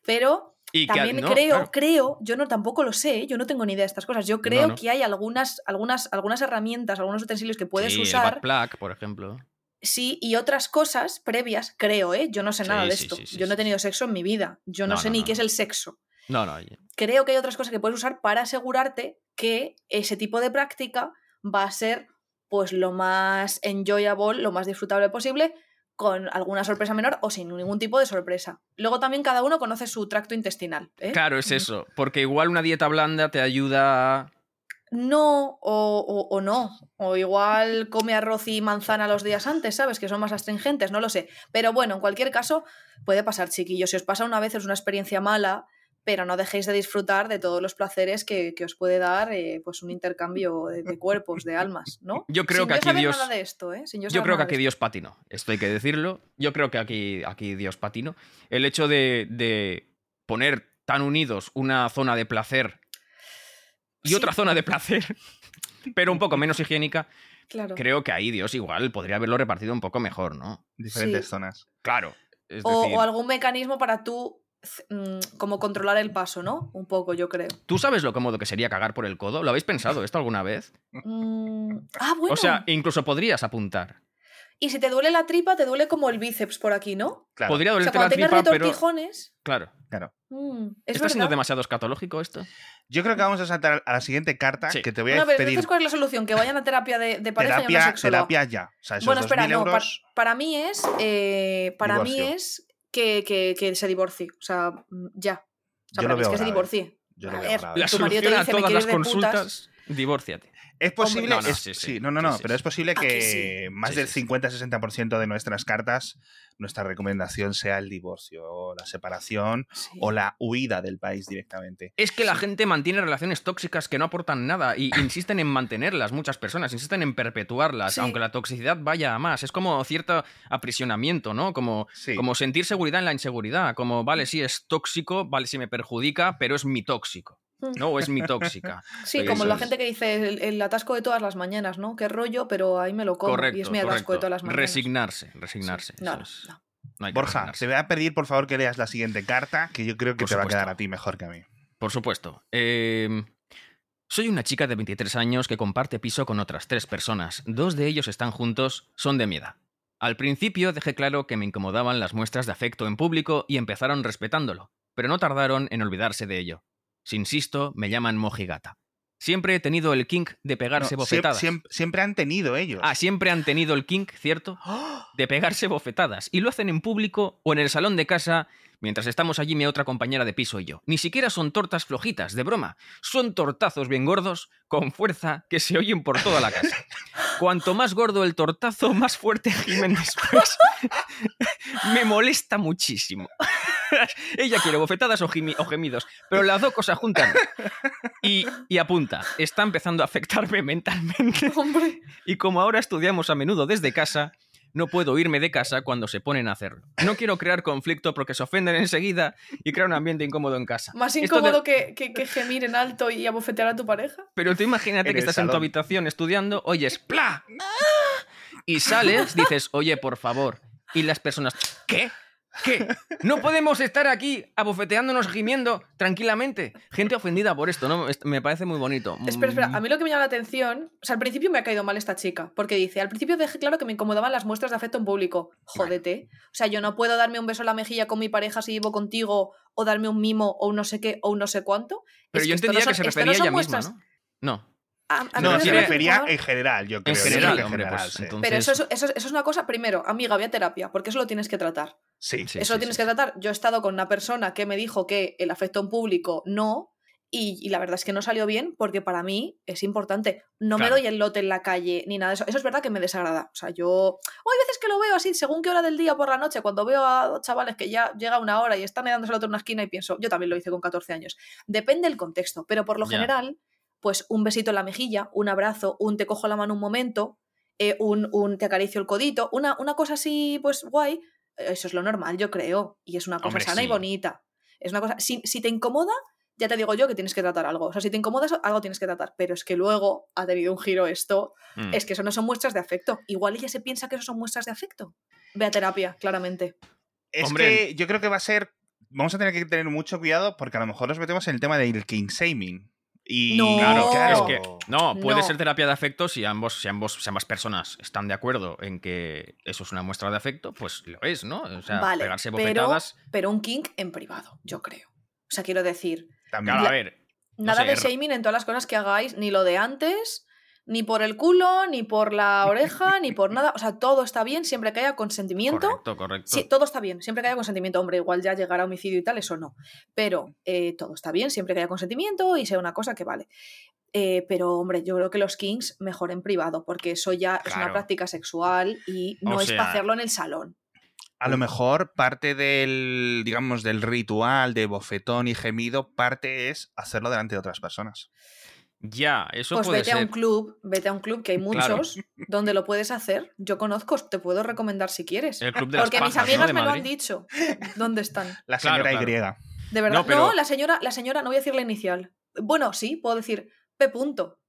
Pero Y que- También no, creo, claro. creo, yo no tampoco lo sé, yo no tengo ni idea de estas cosas. Yo creo no. que hay algunas, algunas, algunas herramientas, algunos utensilios que puedes Sí, el usar, backplug, por ejemplo. sí, y otras cosas previas, creo, ¿eh? Yo no sé nada de sí, esto. yo no he tenido sexo en mi vida. Yo no, sé ni qué es el sexo. No, no. Creo que hay otras cosas que puedes usar para asegurarte que ese tipo de práctica va a ser pues lo más enjoyable, lo más disfrutable posible, con alguna sorpresa menor o sin ningún tipo de sorpresa. Luego también cada uno conoce su tracto intestinal. ¿eh? Claro, es eso. Porque igual una dieta blanda te ayuda. a- No, o, o- o no. O igual come arroz y manzana los días antes, ¿sabes? Que son más astringentes, no lo sé. Pero bueno, en cualquier caso, puede pasar, chiquillos. Si os pasa una vez es una experiencia mala, pero no dejéis de disfrutar de todos los placeres que, que os puede dar eh, pues un intercambio de, de cuerpos, de almas, ¿no? Yo creo Sin que yo aquí saber Dios- nada de esto, ¿eh? Sin yo Yo saber creo que nada aquí de Dios patinó. Esto hay que decirlo. Yo creo que aquí, aquí Dios patinó. El hecho de, de poner tan unidos una zona de placer y Sí. otra zona de placer, pero un poco menos higiénica. Claro. creo que ahí Dios igual podría haberlo repartido un poco mejor, ¿no? Diferentes Sí. zonas. Claro. Es O, decir, o algún mecanismo para tú como controlar el paso, ¿no? Un poco, yo creo. ¿tú sabes lo cómodo que sería cagar por el codo? ¿Lo habéis pensado esto alguna vez? Mm, Ah, bueno. O sea, incluso podrías apuntar. Y si te duele la tripa, te duele como el bíceps por aquí, ¿no? Claro. Podría O sea, dolerte cuando la tengas tripa, pero... retortijones. Claro. claro. mm, es ¿Está siendo demasiado escatológico esto? Yo creo que vamos a saltar a la siguiente carta Sí. que te voy a No, pero pedir entonces, ¿cuál es la solución? Que vayan a terapia de, de pareja y a terapia, una terapia ya. O sea, esos Bueno, espera, 2.000 no. euros. Para, mí es. eh, para mí es que, que- que se divorcie. O sea, mm, ya. O sea, Yo para lo mí es que se grave. divorcie. Yo a lo veo ver, grave. La tu marido te a dice, "Me todas quieres las de putas". consultas, divórciate. Es posible, no, no, es- sí, sí. sí, no, no, no, pero es posible Ah, que, más del sí, sí. 50-60% de nuestras cartas, nuestra recomendación sea el divorcio, o la separación o la huida del país directamente. Es que la gente mantiene relaciones tóxicas que no aportan nada y insisten en mantenerlas, muchas personas, insisten en perpetuarlas, aunque la toxicidad vaya a más. Es como cierto aprisionamiento, ¿no? Como, como sentir seguridad en la inseguridad. Como, vale, sí, es tóxico, vale, sí me perjudica, pero es mi tóxico. Mm. No, es mi tóxica. Sí, como la es. gente que dice el, el atasco de todas las mañanas, ¿no? Qué rollo, pero ahí me lo como. correcto. y es mi atasco correcto. de todas las mañanas. Resignarse, resignarse. Sí. No, no, Borja, resignarse. te voy a pedir por favor que leas la siguiente carta, que yo creo que Por te va a quedar a ti mejor que a mí. Por supuesto. Eh, soy una chica de 23 años que comparte piso con otras tres personas. Dos de ellos están juntos, son de mi edad. Al principio dejé claro que me incomodaban las muestras de afecto en público y empezaron respetándolo, pero no tardaron en olvidarse de ello. Si insisto, me llaman mojigata. Siempre he tenido el kink de pegarse No, bofetadas. siem- siempre han tenido ellos. Ah, siempre han tenido el kink, ¿cierto? ¡Oh! de pegarse bofetadas. Y lo hacen en público o en el salón de casa mientras estamos allí mi otra compañera de piso y yo. Ni siquiera son tortas flojitas, de broma. Son tortazos bien gordos, con fuerza, que se oyen por toda la casa. Cuanto más gordo el tortazo, más fuerte gimen después. Me molesta muchísimo. Ella quiere bofetadas o, gimi- o gemidos, pero las dos cosas juntas. Y, y apunta, está empezando a afectarme mentalmente. Hombre. Y como ahora estudiamos a menudo desde casa, no puedo irme de casa cuando se ponen a hacerlo. No quiero crear conflicto porque se ofenden enseguida y crear un ambiente incómodo en casa. Más de- incómodo que, que, que gemir en alto y abofetear a tu pareja. Pero tú imagínate En que estás en tu habitación estudiando, oyes ¡pla! Y sales, dices, oye, por favor. Y las personas, ¿qué? ¿Qué? No podemos estar aquí abofeteándonos, gimiendo tranquilamente. Gente ofendida por esto, ¿no? Me parece muy bonito. Espera, espera, Mm, a mí lo que me llama la atención, o sea, al principio me ha caído mal esta chica, porque dice, al principio dejé claro que me incomodaban las muestras de afecto en público. Jódete. O sea, yo no puedo darme un beso en la mejilla con mi pareja si vivo contigo, o darme un mimo, o un no sé qué, o un no sé cuánto. Pero Es yo no entendía que se no refería a ella misma, ¿no? No. A- a mí No, me se refería en general, yo creo. En yo general, creo que hombre, general, pues sí. entonces... Pero eso, es- eso, es- eso es una cosa, primero, amiga, ve a terapia, porque eso lo tienes que tratar. Sí. Sí, eso lo tienes sí, que tratar. Yo he estado con una persona que me dijo que el afecto en público no, y, y la verdad es que no salió bien, porque para mí es importante. No Claro. me doy el lote en la calle ni nada de eso. Eso es verdad que me desagrada. O sea, yo. o hay veces que lo veo así, según qué hora del día por la noche, cuando veo a dos chavales que ya llega una hora y están dándose el otro en una esquina y pienso, yo también lo hice con 14 años. Depende del contexto, pero por lo Ya. general, pues un besito en la mejilla, un abrazo, un te cojo la mano un momento, eh, un, un te acaricio el codito, una, una cosa así, pues guay, eso es lo normal, yo creo. Y es una cosa Hombre, sana y bonita. Es una cosa. Si, si te incomoda, ya te digo yo que tienes que tratar algo. O sea, si te incomoda eso, algo tienes que tratar. Pero es que luego ha tenido un giro esto. Mm. Es que eso no son muestras de afecto. Igual ella se piensa que eso son muestras de afecto. Ve a terapia, claramente. Es Hombre. que yo creo que va a ser vamos a tener que tener mucho cuidado porque a lo mejor nos metemos en el tema del king shaming. Y No. Claro, Claro. es que no, puede No. ser terapia de afecto si ambos, si ambos, si ambas personas están de acuerdo en que eso es una muestra de afecto, pues lo es, ¿no? O sea, vale, pegarse pero, bofetadas. pero un kink en privado, yo creo. O sea, quiero decir, también. Claro, La- a ver. no nada sé, de shaming en todas las cosas que hagáis, ni lo de antes, ni por el culo, ni por la oreja, ni por nada. O sea, todo está bien siempre que haya consentimiento. Correcto, correcto. Sí, todo está bien, siempre que haya consentimiento. Hombre, igual ya llegará a homicidio y tal, eso no. Pero eh, todo está bien, siempre que haya consentimiento y sea una cosa que vale. Eh, pero, hombre, yo creo que los kings mejor en privado, porque eso ya es una práctica sexual y no O es sea- para hacerlo en el salón. A lo mejor parte del, digamos, del ritual de bofetón y gemido, parte es hacerlo delante de otras personas. Ya, eso Pues puede vete ser. a un club, vete a un club que hay Claro. muchos donde lo puedes hacer. Yo conozco, te puedo recomendar si quieres. El club de las Porque mis pajas, ¿no? amigas me lo han dicho. ¿Dónde están? La señora claro. Y. De verdad. No, pero- la señora, la señora, no voy a decir la inicial. Bueno, sí, puedo decir P. Punto.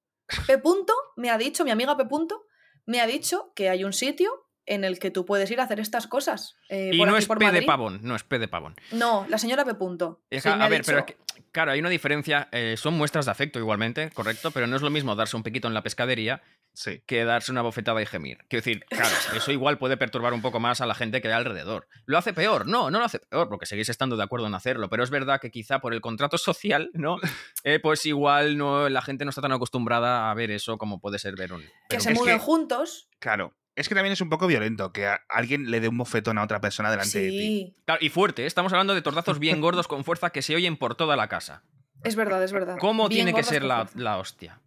P. Punto me ha dicho, mi amiga P. Punto, me ha dicho que hay un sitio en el que tú puedes ir a hacer estas cosas. eh, Y por no aquí, es por P de pavón, no es P de pavón. No, la señora P. Punto. Es que, a ver, pero es dicho- que, claro, hay una diferencia. eh, son muestras de afecto igualmente, correcto, pero no es lo mismo darse un piquito en la pescadería Sí. que darse una bofetada y gemir. Quiero decir, claro, eso igual puede perturbar un poco más a la gente que hay alrededor. ¿Lo hace peor? No, no lo hace peor, porque seguís estando de acuerdo en hacerlo, pero es verdad que quizá por el contrato social, ¿no? Eh, pues igual no, la gente no está tan acostumbrada a ver eso como puede ser ver un... ver que un- se muden que- juntos. Claro. Es que también es un poco violento que a- alguien le dé un bofetón a otra persona delante de ti. Sí, Claro, y fuerte, ¿eh? estamos hablando de tortazos bien gordos con fuerza que se oyen por toda la casa. es verdad, es verdad. ¿Cómo Bien tiene que ser la, la hostia?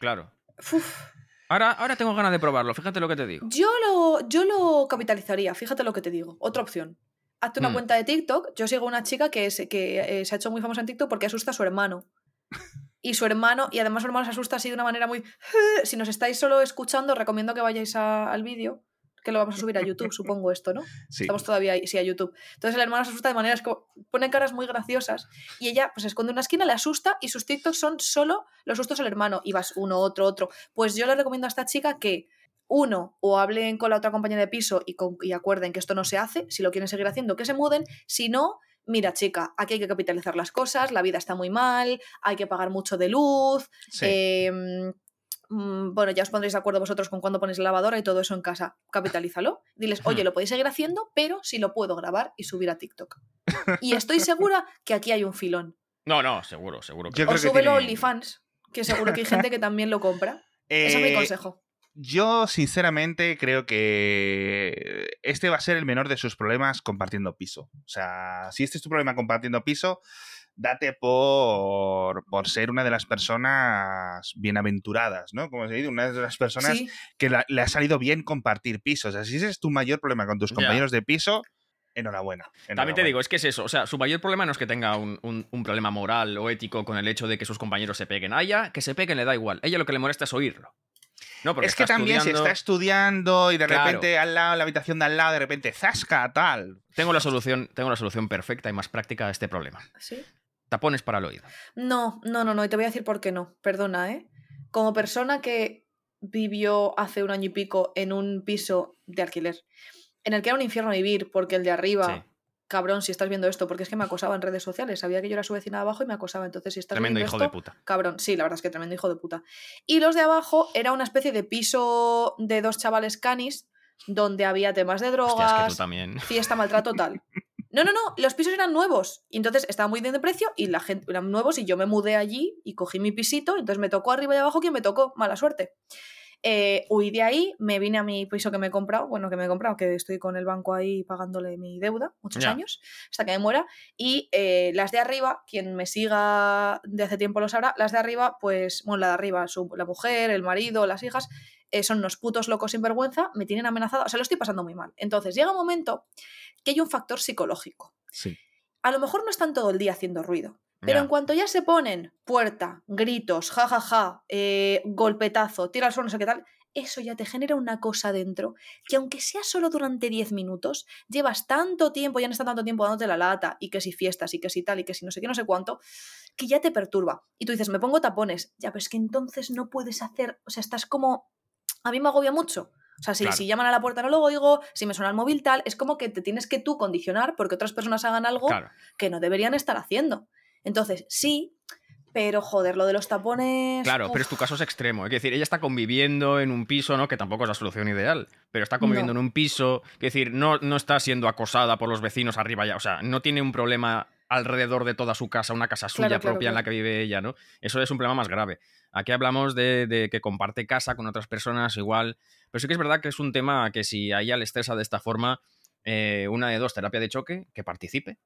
Claro. Uf. Ahora, ahora tengo ganas de probarlo, fíjate lo que te digo. Yo lo, yo lo capitalizaría, fíjate lo que te digo. Otra opción. Hazte una Mm. cuenta de TikTok. Yo sigo una chica que, es, que eh, se ha hecho muy famosa en TikTok porque asusta a su hermano. Y su hermano, y además su hermano se asusta así de una manera muy... Si nos estáis solo escuchando, recomiendo que vayáis a- al vídeo, que lo vamos a subir a YouTube, supongo esto, ¿no? Sí. Estamos todavía ahí, sí, a YouTube. Entonces el hermano se asusta de maneras como... Pone caras muy graciosas. Y ella pues se esconde en una esquina, le asusta y sus TikToks son solo los sustos al hermano. Y vas uno, otro, otro. Pues yo le recomiendo a esta chica que uno, o hablen con la otra compañera de piso y, con- y acuerden que esto no se hace, si lo quieren seguir haciendo, que se muden, si no, mira chica, aquí hay que capitalizar las cosas, la vida está muy mal, hay que pagar mucho de luz, Sí. eh, bueno, ya os pondréis de acuerdo vosotros con cuándo ponéis la lavadora y todo eso en casa, capitalízalo, diles, oye, lo podéis seguir haciendo, pero si lo puedo grabar y subir a TikTok. Y estoy segura que aquí hay un filón. No, no, seguro, seguro. Que Yo O súbelo a tiene- OnlyFans, que seguro que hay gente que también lo compra. Ese es mi Eh, consejo. Yo, sinceramente, creo que este va a ser el menor de sus problemas compartiendo piso. O sea, si este es tu problema compartiendo piso, date por, por ser una de las personas bienaventuradas, ¿no? Como se dice, una de las personas Sí, que la- le ha salido bien compartir piso. O sea, si ese es tu mayor problema con tus Ya. compañeros de piso, enhorabuena. También te digo, es que es eso. O sea, su mayor problema no es que tenga un, un- un problema moral o ético con el hecho de que sus compañeros se peguen. A ella, que se peguen le da igual. A ella lo que le molesta es oírlo. No, porque Es que también estudiando- está estudiando y de Claro. repente al lado, en la habitación de al lado, de repente, zasca, tal. Tengo la solución, tengo la solución perfecta y más práctica a este problema. sí. Tapones para el oído. No, no, no, no, y te voy a decir por qué no. Perdona, ¿eh? Como persona que vivió hace un año y pico en un piso de alquiler, en el que era un infierno vivir, porque el de arriba, Sí. Cabrón, si estás viendo esto, porque es que me acosaba en redes sociales, sabía que yo era su vecina de abajo y me acosaba, entonces si estás Tremendo viendo hijo esto, de puta. cabrón, sí, la verdad es que tremendo hijo de puta. Y los de abajo era una especie de piso de dos chavales canis, donde había temas de Hostia, es que drogas, tú también. fiesta, maltrato, tal. No, no, no, los pisos eran nuevos. Y entonces estaba muy bien de precio y la gente eran nuevos y yo me mudé allí y cogí mi pisito. Entonces me tocó arriba y abajo quien me tocó, mala suerte. Eh, huí de ahí, me vine a mi piso que me he comprado, bueno, que me he comprado, que estoy con el banco ahí pagándole mi deuda muchos años, hasta que me muera. Y eh, las de arriba, quien me siga de hace tiempo lo sabrá, las de arriba, pues, bueno, la de arriba, su- la mujer, el marido, las hijas, eh, son unos putos locos sin vergüenza, me tienen amenazado, o sea, lo estoy pasando muy mal. Entonces llega un momento que hay un factor psicológico. Sí. A lo mejor no están todo el día haciendo ruido, pero en cuanto ya se ponen puerta, gritos, jajaja, eh, golpetazo, tira al suelo, no sé qué tal, eso ya te genera una cosa dentro que aunque sea solo durante 10 minutos, llevas tanto tiempo, ya no está tanto tiempo dándote la lata, y que si fiestas, y que si tal, y que si no sé qué, no sé cuánto, que ya te perturba. Y tú dices, me pongo tapones, ya, pero es que entonces no puedes hacer, o sea, estás como... A mí me agobia mucho. O sea, si, Claro. si llaman a la puerta no lo oigo, si me suena el móvil tal, es como que te tienes que tú condicionar porque otras personas hagan algo Claro. que no deberían estar haciendo. Entonces, sí, pero joder, lo de los tapones... Claro, uf, pero es tu caso es extremo. Es decir, ella está conviviendo en un piso, ¿no? Que tampoco es la solución ideal. Pero está conviviendo No. en un piso. Es decir, no, no está siendo acosada por los vecinos arriba ya. O sea, no tiene un problema alrededor de toda su casa, una casa suya Claro, claro, propia en la que vive ella, ¿no? Eso es un problema más grave. Aquí hablamos de, de que comparte casa con otras personas igual. Pero sí que es verdad que es un tema que si a ella le estresa de esta forma, eh, una de dos, terapia de choque, que participe.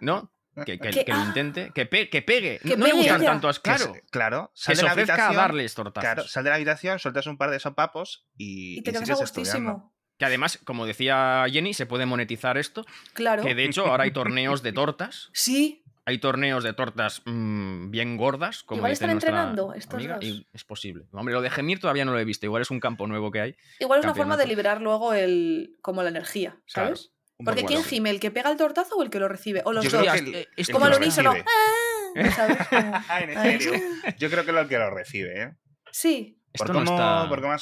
¿No? Que, que- Que- que lo ah. intente, que, pe- que pegue. Que no le gustan ella. tanto, Que claro. claro. Que Sal se de la ofrezca a habitación. darles tortazos. Claro, sal de la habitación, sueltas un par de sopapos y, Y te quedas a gustísimo. Que además, como decía Jenny, se puede monetizar esto. Claro. Que de hecho ahora hay torneos de tortas. Sí, Hay torneos de tortas mm, bien gordas, como Igual están entrenando estos amiga, dos. y es posible. Hombre, lo de gemir todavía no lo he visto. Igual es un campo nuevo que hay. igual es una forma de liberar luego el como la energía. ¿sabes? Porque ¿quién gime? ¿El que pega el tortazo o el que lo recibe? O los Yo dos. el- es el como lo unísono. ¡Ah! Ah, ¿en Ay. serio? Yo creo que lo que lo recibe, ¿eh? Sí, Esto por no cómo, está... por cómo.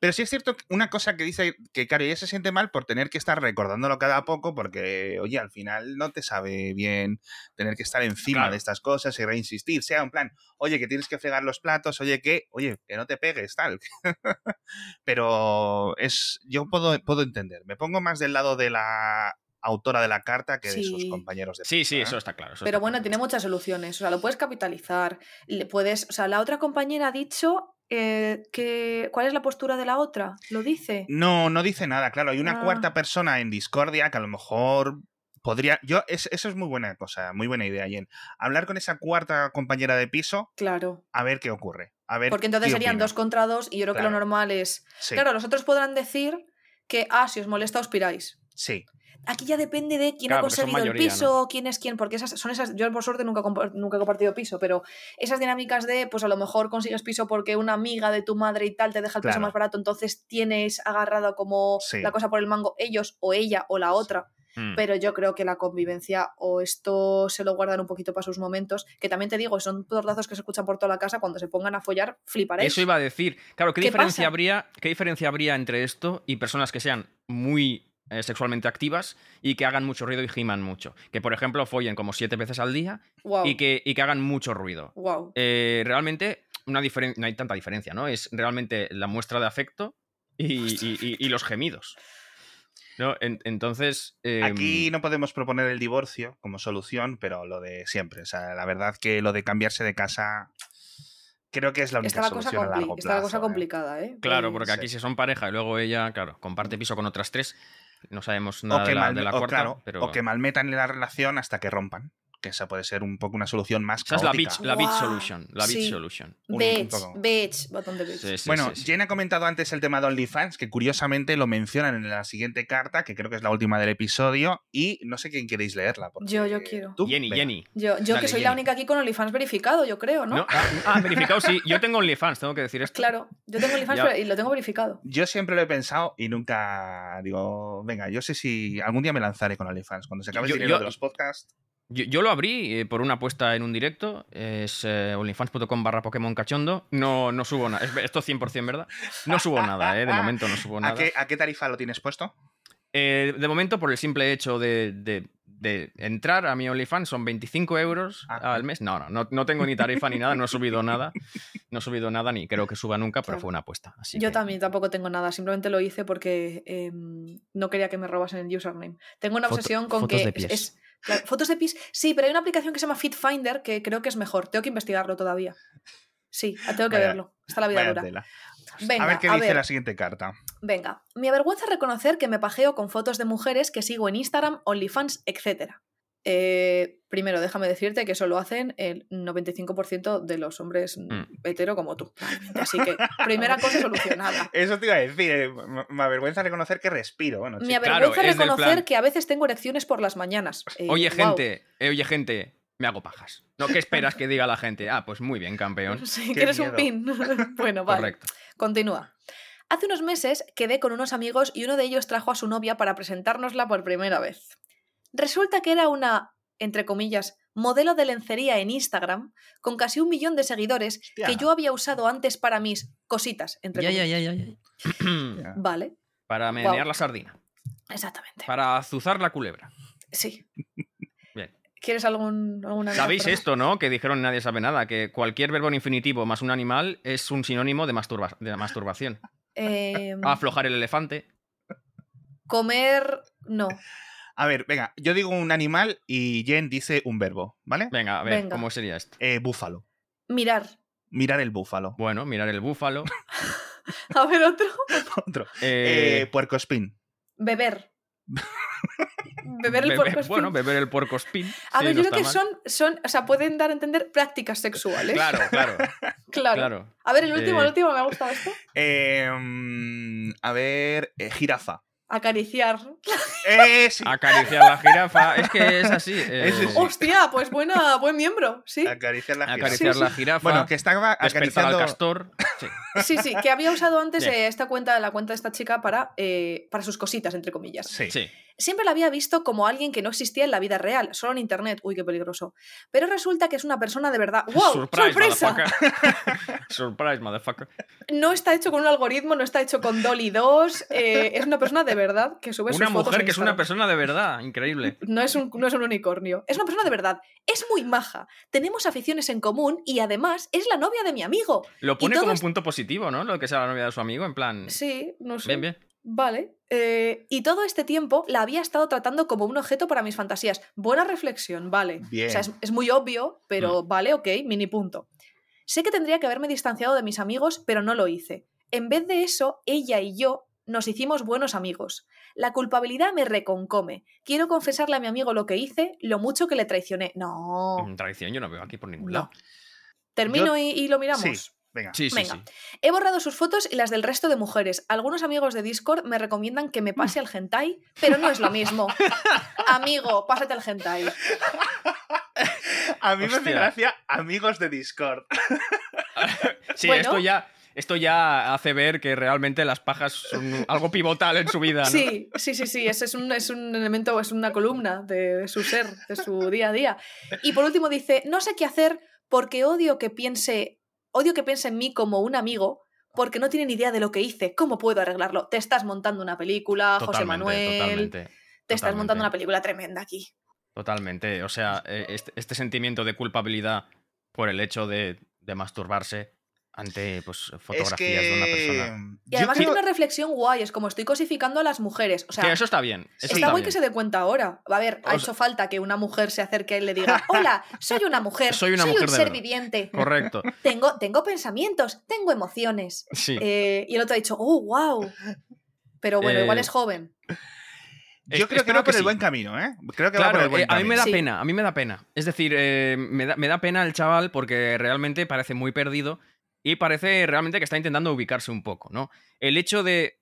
Pero sí es cierto que una cosa que dice que, claro, ella se siente mal por tener que estar recordándolo cada poco, porque, oye, al final no te sabe bien tener que estar encima Claro. de estas cosas y reinsistir. Sea un plan, oye, que tienes que fregar los platos, oye, que, oye, que no te pegues, tal. Pero es. Yo puedo, puedo entender. Me pongo más del lado de la autora de la carta que de sus compañeros de Sí, sí, piso, eso ¿eh? está claro. eso pero está bueno, claro. tiene muchas soluciones. O sea, lo puedes capitalizar. Le puedes, o sea, la otra compañera ha dicho eh, que. ¿Cuál es la postura de la otra? ¿Lo dice? No, no dice nada, claro. Hay una Ah. cuarta persona en discordia que a lo mejor podría. Yo, es- eso es muy buena cosa, muy buena idea, Jen. Hablar con esa cuarta compañera de piso, Claro. a ver qué ocurre. A ver Porque entonces serían opina. dos contra dos y yo creo que lo normal es. Sí, Claro, los otros podrán decir que, ah, si os molesta, os piráis. sí. Aquí ya depende de quién Claro, ha conseguido el piso, quién es quién, porque esas son esas. Yo, por suerte, nunca, nunca he compartido piso, pero esas dinámicas de, pues a lo mejor consigues piso porque una amiga de tu madre y tal te deja el piso más barato, entonces tienes agarrado como Sí. la cosa por el mango ellos o ella o la otra. Mm. Pero yo creo que la convivencia o esto se lo guardan un poquito para sus momentos, que también te digo, son tortazos que se escuchan por toda la casa, cuando se pongan a follar, fliparéis. Eso iba a decir. Claro, ¿qué, ¿Qué diferencia pasa? habría, ¿qué diferencia habría entre esto y personas que sean muy eh, sexualmente activas y que hagan mucho ruido y giman mucho? Que, por ejemplo, follen como siete veces al día Wow. y, que, y que hagan mucho ruido. Wow. Eh, realmente una no hay tanta diferencia, ¿no? Es realmente la muestra de afecto y, y- y- y los gemidos. ¿no? En- entonces... em, Aquí no podemos proponer el divorcio como solución, pero lo de siempre. O sea, la verdad que lo de cambiarse de casa creo que es la única Está la, cosa solución a largo está la cosa plazo, ¿eh? complicada, ¿eh? Claro, Pues- porque aquí si son pareja y luego ella, claro, comparte piso con otras tres, no sabemos O nada que, de la, mal- de la o, cuarta, claro, pero... o que malmetan la relación hasta que rompan. Que esa puede ser un poco una solución más Esa es la bitch, la bitch Guau, solution. La bitch sí. solution. bitch, botón de. Sí, sí, Bueno, sí, sí. Jen ha comentado antes el tema de OnlyFans, que curiosamente lo mencionan en la siguiente carta, que creo que es la última del episodio, y no sé quién queréis leerla. porque- Yo, yo quiero. ¿Tú? Jenny, Venga. Jenny. Yo, yo Dale, que soy la única aquí con OnlyFans verificado, yo creo, ¿no? ¿No? Ah, ah, verificado, sí. Yo tengo OnlyFans, tengo que decir esto. Claro, yo tengo OnlyFans pero- y lo tengo verificado. Yo siempre lo he pensado y nunca digo, venga, yo sé si algún día me lanzaré con OnlyFans. Cuando se acabe Yo- el dinero yo- de los podcasts. Yo, yo lo abrí eh, por una apuesta en un directo. Es eh, onlyfans.com barra Pokémon cachondo. No, no subo nada. Es- Esto es 100% verdad. No subo nada, ¿eh? De momento no subo ¿A nada. qué, ¿A qué tarifa lo tienes puesto? Eh, de momento, por el simple hecho de, de- de entrar a mi OnlyFans, son 25 euros Ah. al mes. No, no, no, no tengo ni tarifa ni nada, no he subido nada. No he subido nada ni creo que suba nunca, pero fue una apuesta. Así Yo que- también tampoco tengo nada, simplemente lo hice porque em, no quería que me robasen el username. Tengo una Foto- obsesión con fotos que de es- pies. es- claro, fotos de pies. Sí, pero hay una aplicación que se llama FitFinder que creo que es mejor. Tengo que investigarlo todavía. Sí, tengo que Vaya- verlo. Está la vida dura. tela. Venga, a ver qué a dice ver. la siguiente carta. Venga, me avergüenza reconocer que me pajeo con fotos de mujeres que sigo en Instagram, OnlyFans, etc. Eh, primero, déjame decirte que eso lo hacen el 95% de los hombres mm, hetero como tú. Así que, primera cosa solucionada. Eso te iba a decir. eh, Me, avergüenza reconocer que respiro. Bueno, Me. Claro, avergüenza reconocer que a veces tengo erecciones por las mañanas. Eh, Oye, gente, eh, oye, gente, me hago pajas. ¿No? ¿Qué esperas que diga la gente? Ah, pues muy bien, campeón. Sí, Qué ¿Quieres un pin? bueno, vale. Correcto. Continúa. Hace unos meses quedé con unos amigos y uno de ellos trajo a su novia para presentárnosla por primera vez. Resulta que era una, entre comillas, modelo de lencería en Instagram con casi un millón de seguidores Hostia. que yo había usado antes para mis cositas, entre Ya, ya, comillas. ya, ya, ya. Vale, Para menear la sardina. exactamente. Para azuzar la culebra. Sí. Bien. ¿Quieres algún, alguna ¿Sabéis esto, no? Que dijeron nadie sabe nada, que cualquier verbo en infinitivo más un animal es un sinónimo de, masturba- de masturbación. Eh, Aflojar el elefante. comer, no. A ver, venga, yo digo un animal y Jen dice un verbo, ¿vale? Venga, a ver, Venga. ¿cómo sería esto? Eh, búfalo. Mirar. Mirar el búfalo. Bueno, mirar el búfalo. A ver, otro. Otro. eh, Eh. Beber. Beber el beber- puercoespín. Bueno, beber el puerco spin. A sí, ver, no yo creo que mal. son, son, o sea, pueden dar a entender prácticas sexuales. Claro, claro, claro. claro. A ver, el último, Eh, el último, me ha gustado esto. Eh, mm, a ver, eh, jirafa. Acariciar. Eh, sí. Acariciar la jirafa. Es que es así. eh. Hostia, pues buena, buen miembro, sí. Acariciar la jirafa. acariciar Sí, la sí. jirafa. Bueno, que estaba acariciando... al castor. Sí. Sí, sí, que había usado antes eh, esta cuenta, la cuenta de esta chica para, eh, para sus cositas, entre comillas. Sí. sí. Siempre la había visto como alguien que no existía en la vida real, solo en internet. Uy, qué peligroso. Pero resulta que es una persona de verdad. ¡Wow! Surprise, ¡Sorpresa! motherfucker. Surprise, motherfucker. No está hecho con un algoritmo, no está hecho con Dolly 2. eh, es una persona de verdad que sube Una sus fotos mujer que es una persona de verdad. Increíble. No es, un, no es un unicornio. Es una persona de verdad. Es muy maja. Tenemos aficiones en común y además es la novia de mi amigo. Lo pone como un punto positivo, ¿no? Lo que sea la novia de su amigo, en plan. Sí, no sé. Bien, bien. Vale. eh, y todo este tiempo la había estado tratando como un objeto para mis fantasías. Buena reflexión, vale. Bien. O sea, es, es muy obvio, pero Mm. vale, ok, mini punto. Sé que tendría que haberme distanciado de mis amigos, pero no lo hice. En vez de eso, ella y yo nos hicimos buenos amigos. La culpabilidad me reconcome. Quiero confesarle a mi amigo lo que hice, lo mucho que le traicioné. No. Mm, Traición yo no veo aquí por ningún No. lado. Termino y, y lo miramos. Sí, venga. Sí, sí, Venga. sí. He borrado sus fotos y las del resto de mujeres. Algunos amigos de Discord me recomiendan que me pase al hentai, pero no es lo mismo. Amigo, pásate al hentai. A mí me hace gracia amigos de Discord. Sí, Bueno. esto ya. Esto ya hace ver que realmente las pajas son algo pivotal en su vida, ¿no? Sí, sí, sí, sí. Ese es un, es un elemento, es una columna de, de su ser, de su día a día. Y por último dice: No sé qué hacer porque odio que piense. Odio que piense en mí como un amigo. Porque no tiene ni idea de lo que hice. ¿Cómo puedo arreglarlo? Te estás montando una película, José Manuel. totalmente. Te estás montando una película tremenda aquí. Totalmente. O sea, eh, este, este sentimiento de culpabilidad por el hecho de, de masturbarse ante pues, fotografías es que... de una persona. Y Yo además creo- hay una reflexión guay, es como estoy cosificando a las mujeres. O sea, que eso está bien. eso está está guay bien. que se dé cuenta ahora. A ver, ha O hecho falta que una mujer se acerque y le diga, hola, soy una mujer, Soy una mujer un ser verdad". viviente, Correcto. tengo, tengo pensamientos, tengo emociones. Sí. Eh, y el otro ha dicho, oh, wow. Pero bueno, Eh, igual es joven. Yo Es- creo que va por que el sí. buen camino, ¿eh? Creo que va por Claro, el buen eh, a mí me camino. da Sí. pena, a mí me da pena. Es decir, eh, me, da, me da pena el chaval porque realmente parece muy perdido y parece realmente que está intentando ubicarse un poco, ¿no? El hecho de...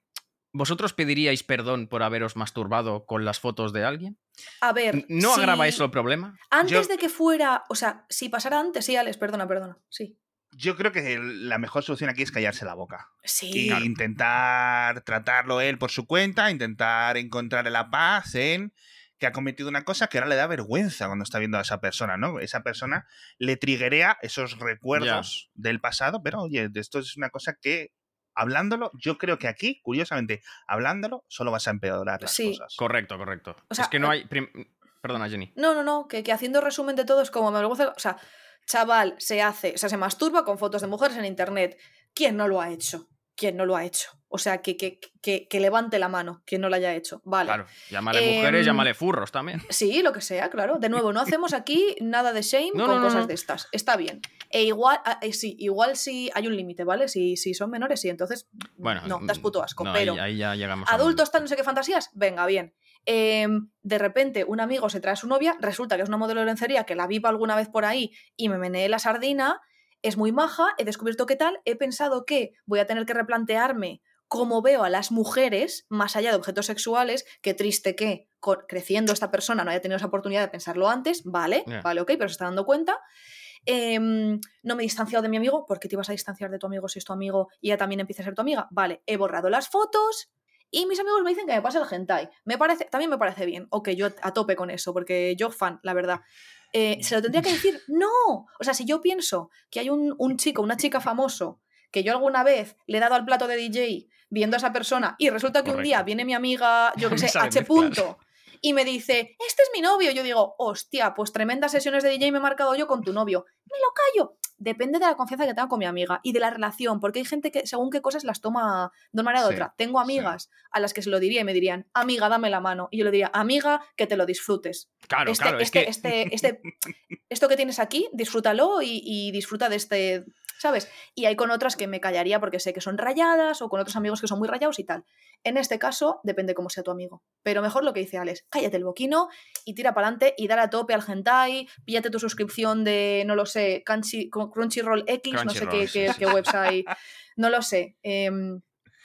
¿Vosotros pediríais perdón por haberos masturbado con las fotos de alguien? A ver. ¿No si- agrava eso el problema? Antes Yo- de que fuera, o sea, si pasara antes, sí, Alex, perdona, perdona. Sí. Yo creo que la mejor solución aquí es callarse la boca. Sí. y intentar tratarlo él por su cuenta, intentar encontrar la paz en que ha cometido una cosa que ahora le da vergüenza cuando está viendo a esa persona, ¿no? Esa persona le triguea esos recuerdos del pasado, pero oye, esto es una cosa que hablándolo, yo creo que aquí, curiosamente, hablándolo, solo vas a empeorar las Sí. cosas. Correcto, correcto. O sea, es que no eh, hay... prim- Perdona, Jenny. No, no, no, que, que haciendo resumen de todo es como me vergüenza. O sea, chaval, se hace, o sea, se masturba con fotos de mujeres en internet. ¿Quién no lo ha hecho? ¿Quién no lo ha hecho? O sea, que, que, que, que levante la mano, quien no lo haya hecho. Vale. Claro, llámale mujeres, Em, llámale furros también. Sí, lo que sea, claro. De nuevo, no hacemos aquí nada de shame No, con no, cosas no. de estas. Está bien. E igual, ah, eh, sí, igual sí hay un límite, ¿vale? Si, si son menores, sí, entonces. Bueno, no, das puto asco. pero ahí, ahí ya llegamos a adultos, tal, no sé qué fantasías, venga, bien. Em, de repente, un amigo se trae a su novia, resulta que es una modelo de lencería que la viva alguna vez por ahí y me meneé la sardina, es muy maja, he descubierto qué tal, he pensado que voy a tener que replantearme cómo veo a las mujeres más allá de objetos sexuales, qué triste que creciendo esta persona no haya tenido esa oportunidad de pensarlo antes, vale, Ya. vale, ok, pero se está dando cuenta. Em, no me he distanciado de mi amigo, porque te ibas a distanciar de tu amigo si es tu amigo y ella también empieza a ser tu amiga. Vale, he borrado las fotos y mis amigos me dicen que me pase el hentai. Me parece, también me parece bien. Ok, yo a tope con eso, porque yo fan, la verdad. Eh, ¿Se lo tendría que decir? No. O sea, si yo pienso que hay un, un chico, una chica famoso que yo alguna vez le he dado al plato de DJ viendo a esa persona y resulta que un día viene mi amiga, yo que sé, H. Punto, y me dice, este es mi novio. Yo digo, hostia, pues tremendas sesiones de DJ me he marcado yo con tu novio. Me lo callo depende de la confianza que tenga con mi amiga y de la relación, porque hay gente que según qué cosas las toma de una manera u otra. Tengo amigas a las que se lo diría y me dirían, amiga, dame la mano. Y yo le diría, amiga, que te lo disfrutes. Claro, este, claro, este, es que... este, este, esto que tienes aquí, disfrútalo y disfruta de este, ¿sabes? Y hay con otras que me callaría porque sé que son rayadas o con otros amigos que son muy rayados y tal. En este caso, depende cómo sea tu amigo. Pero mejor lo que dice Alex, cállate el boquino y tira para adelante y dale a tope al hentai, píllate tu suscripción de, no lo sé, Crunchyroll X, no sé qué, website, no lo sé. Em,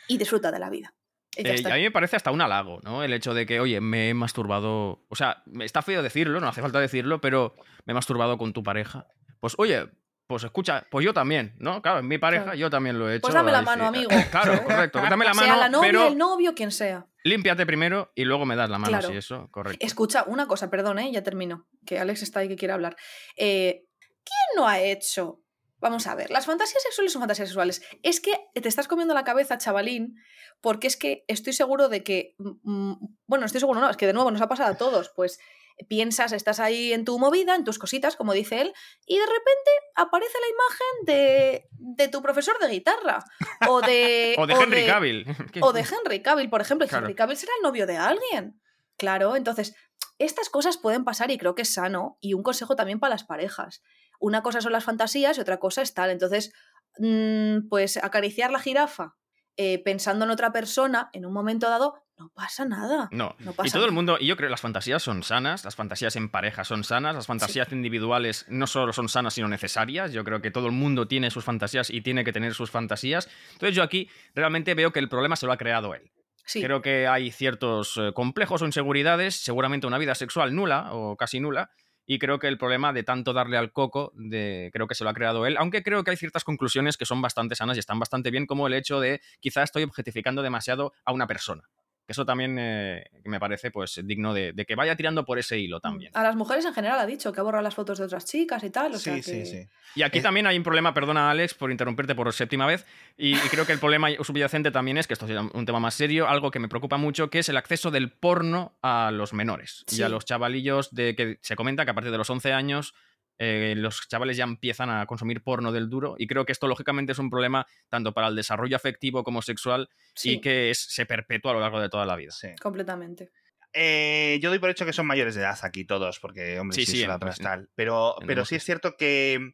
y disfruta de la vida. Eh, a mí me parece hasta un halago, ¿no? El hecho de que, oye, me he masturbado. O sea, está feo decirlo, no hace falta decirlo, pero me he masturbado con tu pareja. Pues, oye, pues escucha, pues yo también, ¿no? Claro, en mi pareja yo también lo he hecho. Pues dame la mano, amigo. Claro, correcto. Dame la mano. Sea la novia, pero el novio, quien sea. Límpiate primero y luego me das la mano, Claro. sí, eso, correcto. Escucha, una cosa, perdón, ¿eh? ya termino. Que Alex está ahí que quiere hablar. Eh, ¿Quién no ha hecho? Vamos a ver, las fantasías sexuales son fantasías sexuales. Es que te estás comiendo la cabeza, chavalín, porque es que estoy seguro de que. mm, bueno, estoy seguro, no, es que de nuevo nos ha pasado a todos. Pues piensas, estás ahí en tu movida, en tus cositas, como dice él, y de repente aparece la imagen de, de tu profesor de guitarra. O de. O de Henry Cavill. O de Henry Cavill, por ejemplo. Claro. Henry Cavill será el novio de alguien. Claro, entonces, estas cosas pueden pasar y creo que es sano. Y un consejo también para las parejas. Una cosa son las fantasías y otra cosa es tal. Entonces, mm, pues acariciar la jirafa eh, pensando en otra persona en un momento dado, no pasa nada. No. No y pasa todo el mundo, y yo creo que las fantasías son sanas, las fantasías en pareja son sanas, las fantasías individuales no solo son sanas, sino necesarias. Yo creo que todo el mundo tiene sus fantasías y tiene que tener sus fantasías. Entonces yo aquí realmente veo que el problema se lo ha creado él. Sí, Creo que hay ciertos eh, complejos o inseguridades, seguramente una vida sexual nula o casi nula, y creo que el problema de tanto darle al coco, de, creo que se lo ha creado él, aunque creo que hay ciertas conclusiones que son bastante sanas y están bastante bien, como el hecho de quizá estoy objetificando demasiado a una persona. Que eso también eh, me parece pues digno de, de que vaya tirando por ese hilo también. A las mujeres en general ha dicho que ha borrado las fotos de otras chicas y tal. O Sí, sí, que- sí. Y aquí Eh. también hay un problema, perdona Alex por interrumpirte por séptima vez, y, y creo que el problema subyacente también es, que esto es un tema más serio, algo que me preocupa mucho, que es el acceso del porno a los menores y a los chavalillos de que se comenta que a partir de los 11 años eh, los chavales ya empiezan a consumir porno del duro y creo que esto lógicamente es un problema tanto para el desarrollo afectivo como sexual Sí, y que es- se perpetúa a lo largo de toda la vida. Sí. completamente. Eh, yo doy por hecho que son mayores de edad aquí todos, porque, hombre, Sí, sí, sí, en- tal. Pero, pero sí es cierto que.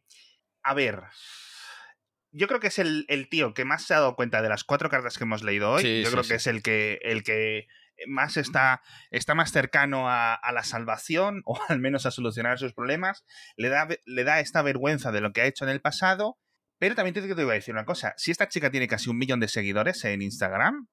A ver. Yo creo que es el, el tío que más se ha dado cuenta de las cuatro cartas que hemos leído hoy. Sí, yo sí, creo sí. que es el que, el que más está, está más cercano a, a la salvación, o al menos a solucionar sus problemas. Le da, le da esta vergüenza de lo que ha hecho en el pasado. Pero también te, te voy a decir una cosa. Si esta chica tiene casi un millón de seguidores en Instagram,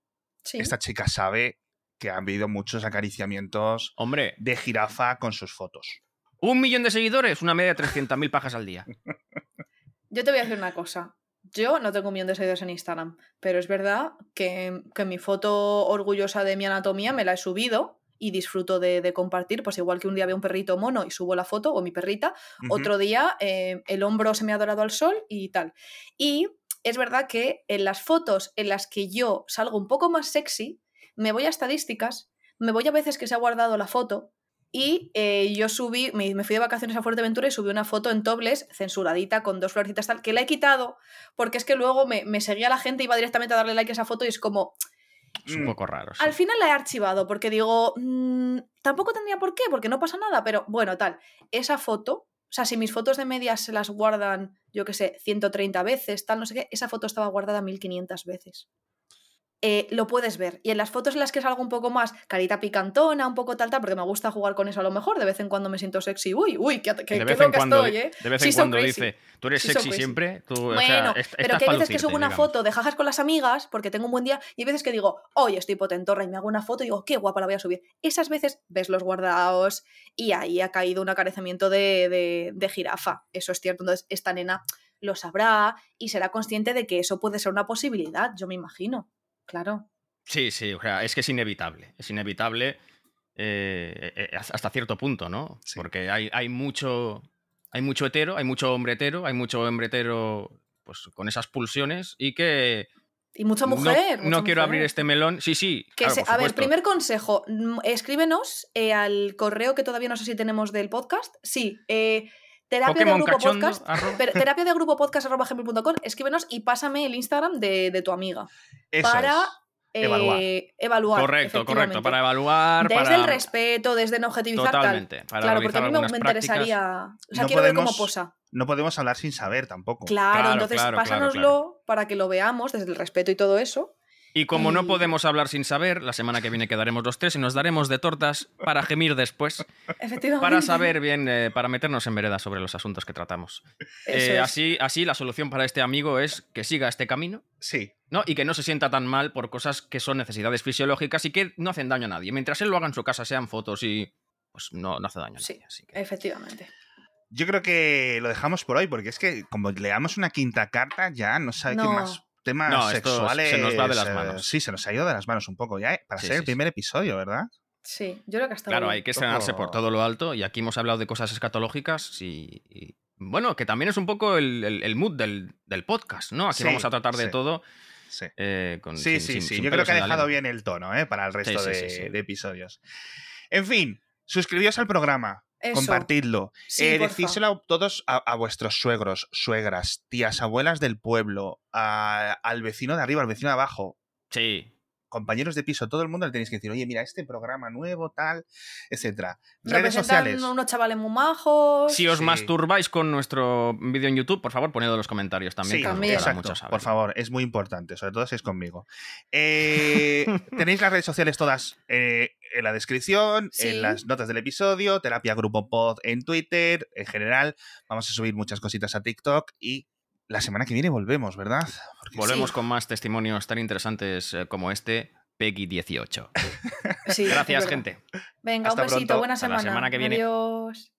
Sí. esta chica sabe que ha habido muchos acariciamientos Hombre, de jirafa con sus fotos. un millón de seguidores, una media de 300.000 pajas al día. Yo te voy a decir una cosa. Yo no tengo un millón de seguidores en Instagram, pero es verdad que, que mi foto orgullosa de mi anatomía me la he subido y disfruto de, de compartir. Pues igual que un día veo un perrito mono y subo la foto, o mi perrita, otro día eh, el hombro se me ha dorado al sol y tal. Y es verdad que en las fotos en las que yo salgo un poco más sexy, me voy a estadísticas, me voy a veces que se ha guardado la foto y eh, yo subí, me, me fui de vacaciones a Fuerteventura y subí una foto en tobles censuradita con dos florecitas tal, que la he quitado porque es que luego me, me seguía la gente, iba directamente a darle like a esa foto y es como, Es un Mm. poco raro. sí. al final la he archivado porque digo, mm, tampoco tendría por qué, porque no pasa nada, pero bueno, tal, esa foto, o sea, si mis fotos de medias se las guardan, yo qué sé, 130 veces, tal, no sé qué, esa foto estaba guardada 1500 veces. Eh, lo puedes ver. Y en las fotos en las que salgo un poco más carita picantona, un poco tal, tal, porque me gusta jugar con eso a lo mejor, de vez en cuando me siento sexy. Uy, uy, qué, qué, de qué vez en cuando, estoy, ¿eh? de vez en so cuando dice, tú eres sexy crazy". siempre, tú, o Bueno, sea, est- pero que hay veces que subo una foto de jajas con las amigas porque tengo un buen día y hay veces que digo, hoy estoy potentorra y me hago una foto y digo, qué guapa la voy a subir. Esas veces ves los guardados y ahí ha caído un acarecimiento de, de, de jirafa. Eso es cierto. Entonces, esta nena lo sabrá y será consciente de que eso puede ser una posibilidad, yo me imagino. Claro. Sí, sí, o sea, es que es inevitable. Es inevitable eh, eh, hasta cierto punto, ¿no? Sí. Porque hay, hay mucho. Hay mucho hetero, hay mucho hombre hetero, hay mucho hombre hetero pues con esas pulsiones y que y mucha mujer. No, quiero abrir este melón. Sí, sí. a ver, primer consejo. Mm, escríbenos eh, al correo que todavía no sé si tenemos del podcast. Sí. Terapia de grupo podcast. terapia de grupo podcast Escríbenos y pásame el Instagram de, tu amiga. para eh, evaluar. Correcto, correcto. Para evaluar. Desde el respeto, desde no objetivizar. Totalmente. claro, porque a mí me, interesaría. O sea, quiero ver cómo posa. No podemos hablar sin saber tampoco. Claro, entonces pásanoslo para que lo veamos desde el respeto y todo eso. Y como no podemos hablar sin saber, la semana que viene quedaremos los tres y nos daremos de tortas para gemir después. Efectivamente. Para saber bien, eh, para meternos en vereda sobre los asuntos que tratamos. Eh, así, así, la solución para este amigo es que siga este camino. Sí. ¿no? Y que no se sienta tan mal por cosas que son necesidades fisiológicas y que no hacen daño a nadie. Mientras él lo haga en su casa, sean fotos y. Pues no, no hace daño a nadie. Sí, efectivamente. Yo creo que lo dejamos por hoy, porque es que como leamos una quinta carta, ya no sabe qué más temas sexuales. Se nos va de las manos. sí, se nos ha ido de las manos un poco ya, ¿eh? para ser el primer episodio, ¿verdad? Sí, yo creo que hasta Claro, hay que estrenarse por todo lo alto y aquí hemos hablado de cosas escatológicas y, bueno, que también es un poco el, mood del, podcast, ¿no? Aquí vamos a tratar de todo. Sí, eh, sí, sí, sí. Yo creo que ha dejado bien el tono ¿eh? para el resto de, episodios. En fin, suscribíos al programa. Compartidlo. eh, decíselo todos a, vuestros suegros, suegras, tías, abuelas del pueblo, al vecino de arriba, al vecino de abajo. Sí compañeros de piso, todo el mundo le tenéis que decir, oye, mira, este programa nuevo, tal, etcétera. Redes sociales. unos chavales muy majos. Si os masturbáis con nuestro vídeo en YouTube, por favor, ponedlo en los comentarios también. Sí, también. Exacto, por favor, es muy importante, sobre todo si es conmigo. Eh, tenéis las redes sociales todas eh, en la descripción, en las notas del episodio, Terapia Grupo Pod en Twitter, en general, vamos a subir muchas cositas a TikTok y la semana que viene volvemos, ¿verdad? volvemos con más testimonios tan interesantes eh, como este, Peggy 18. Gracias, gente. Venga, un besito, buena semana. semana que viene. Adiós.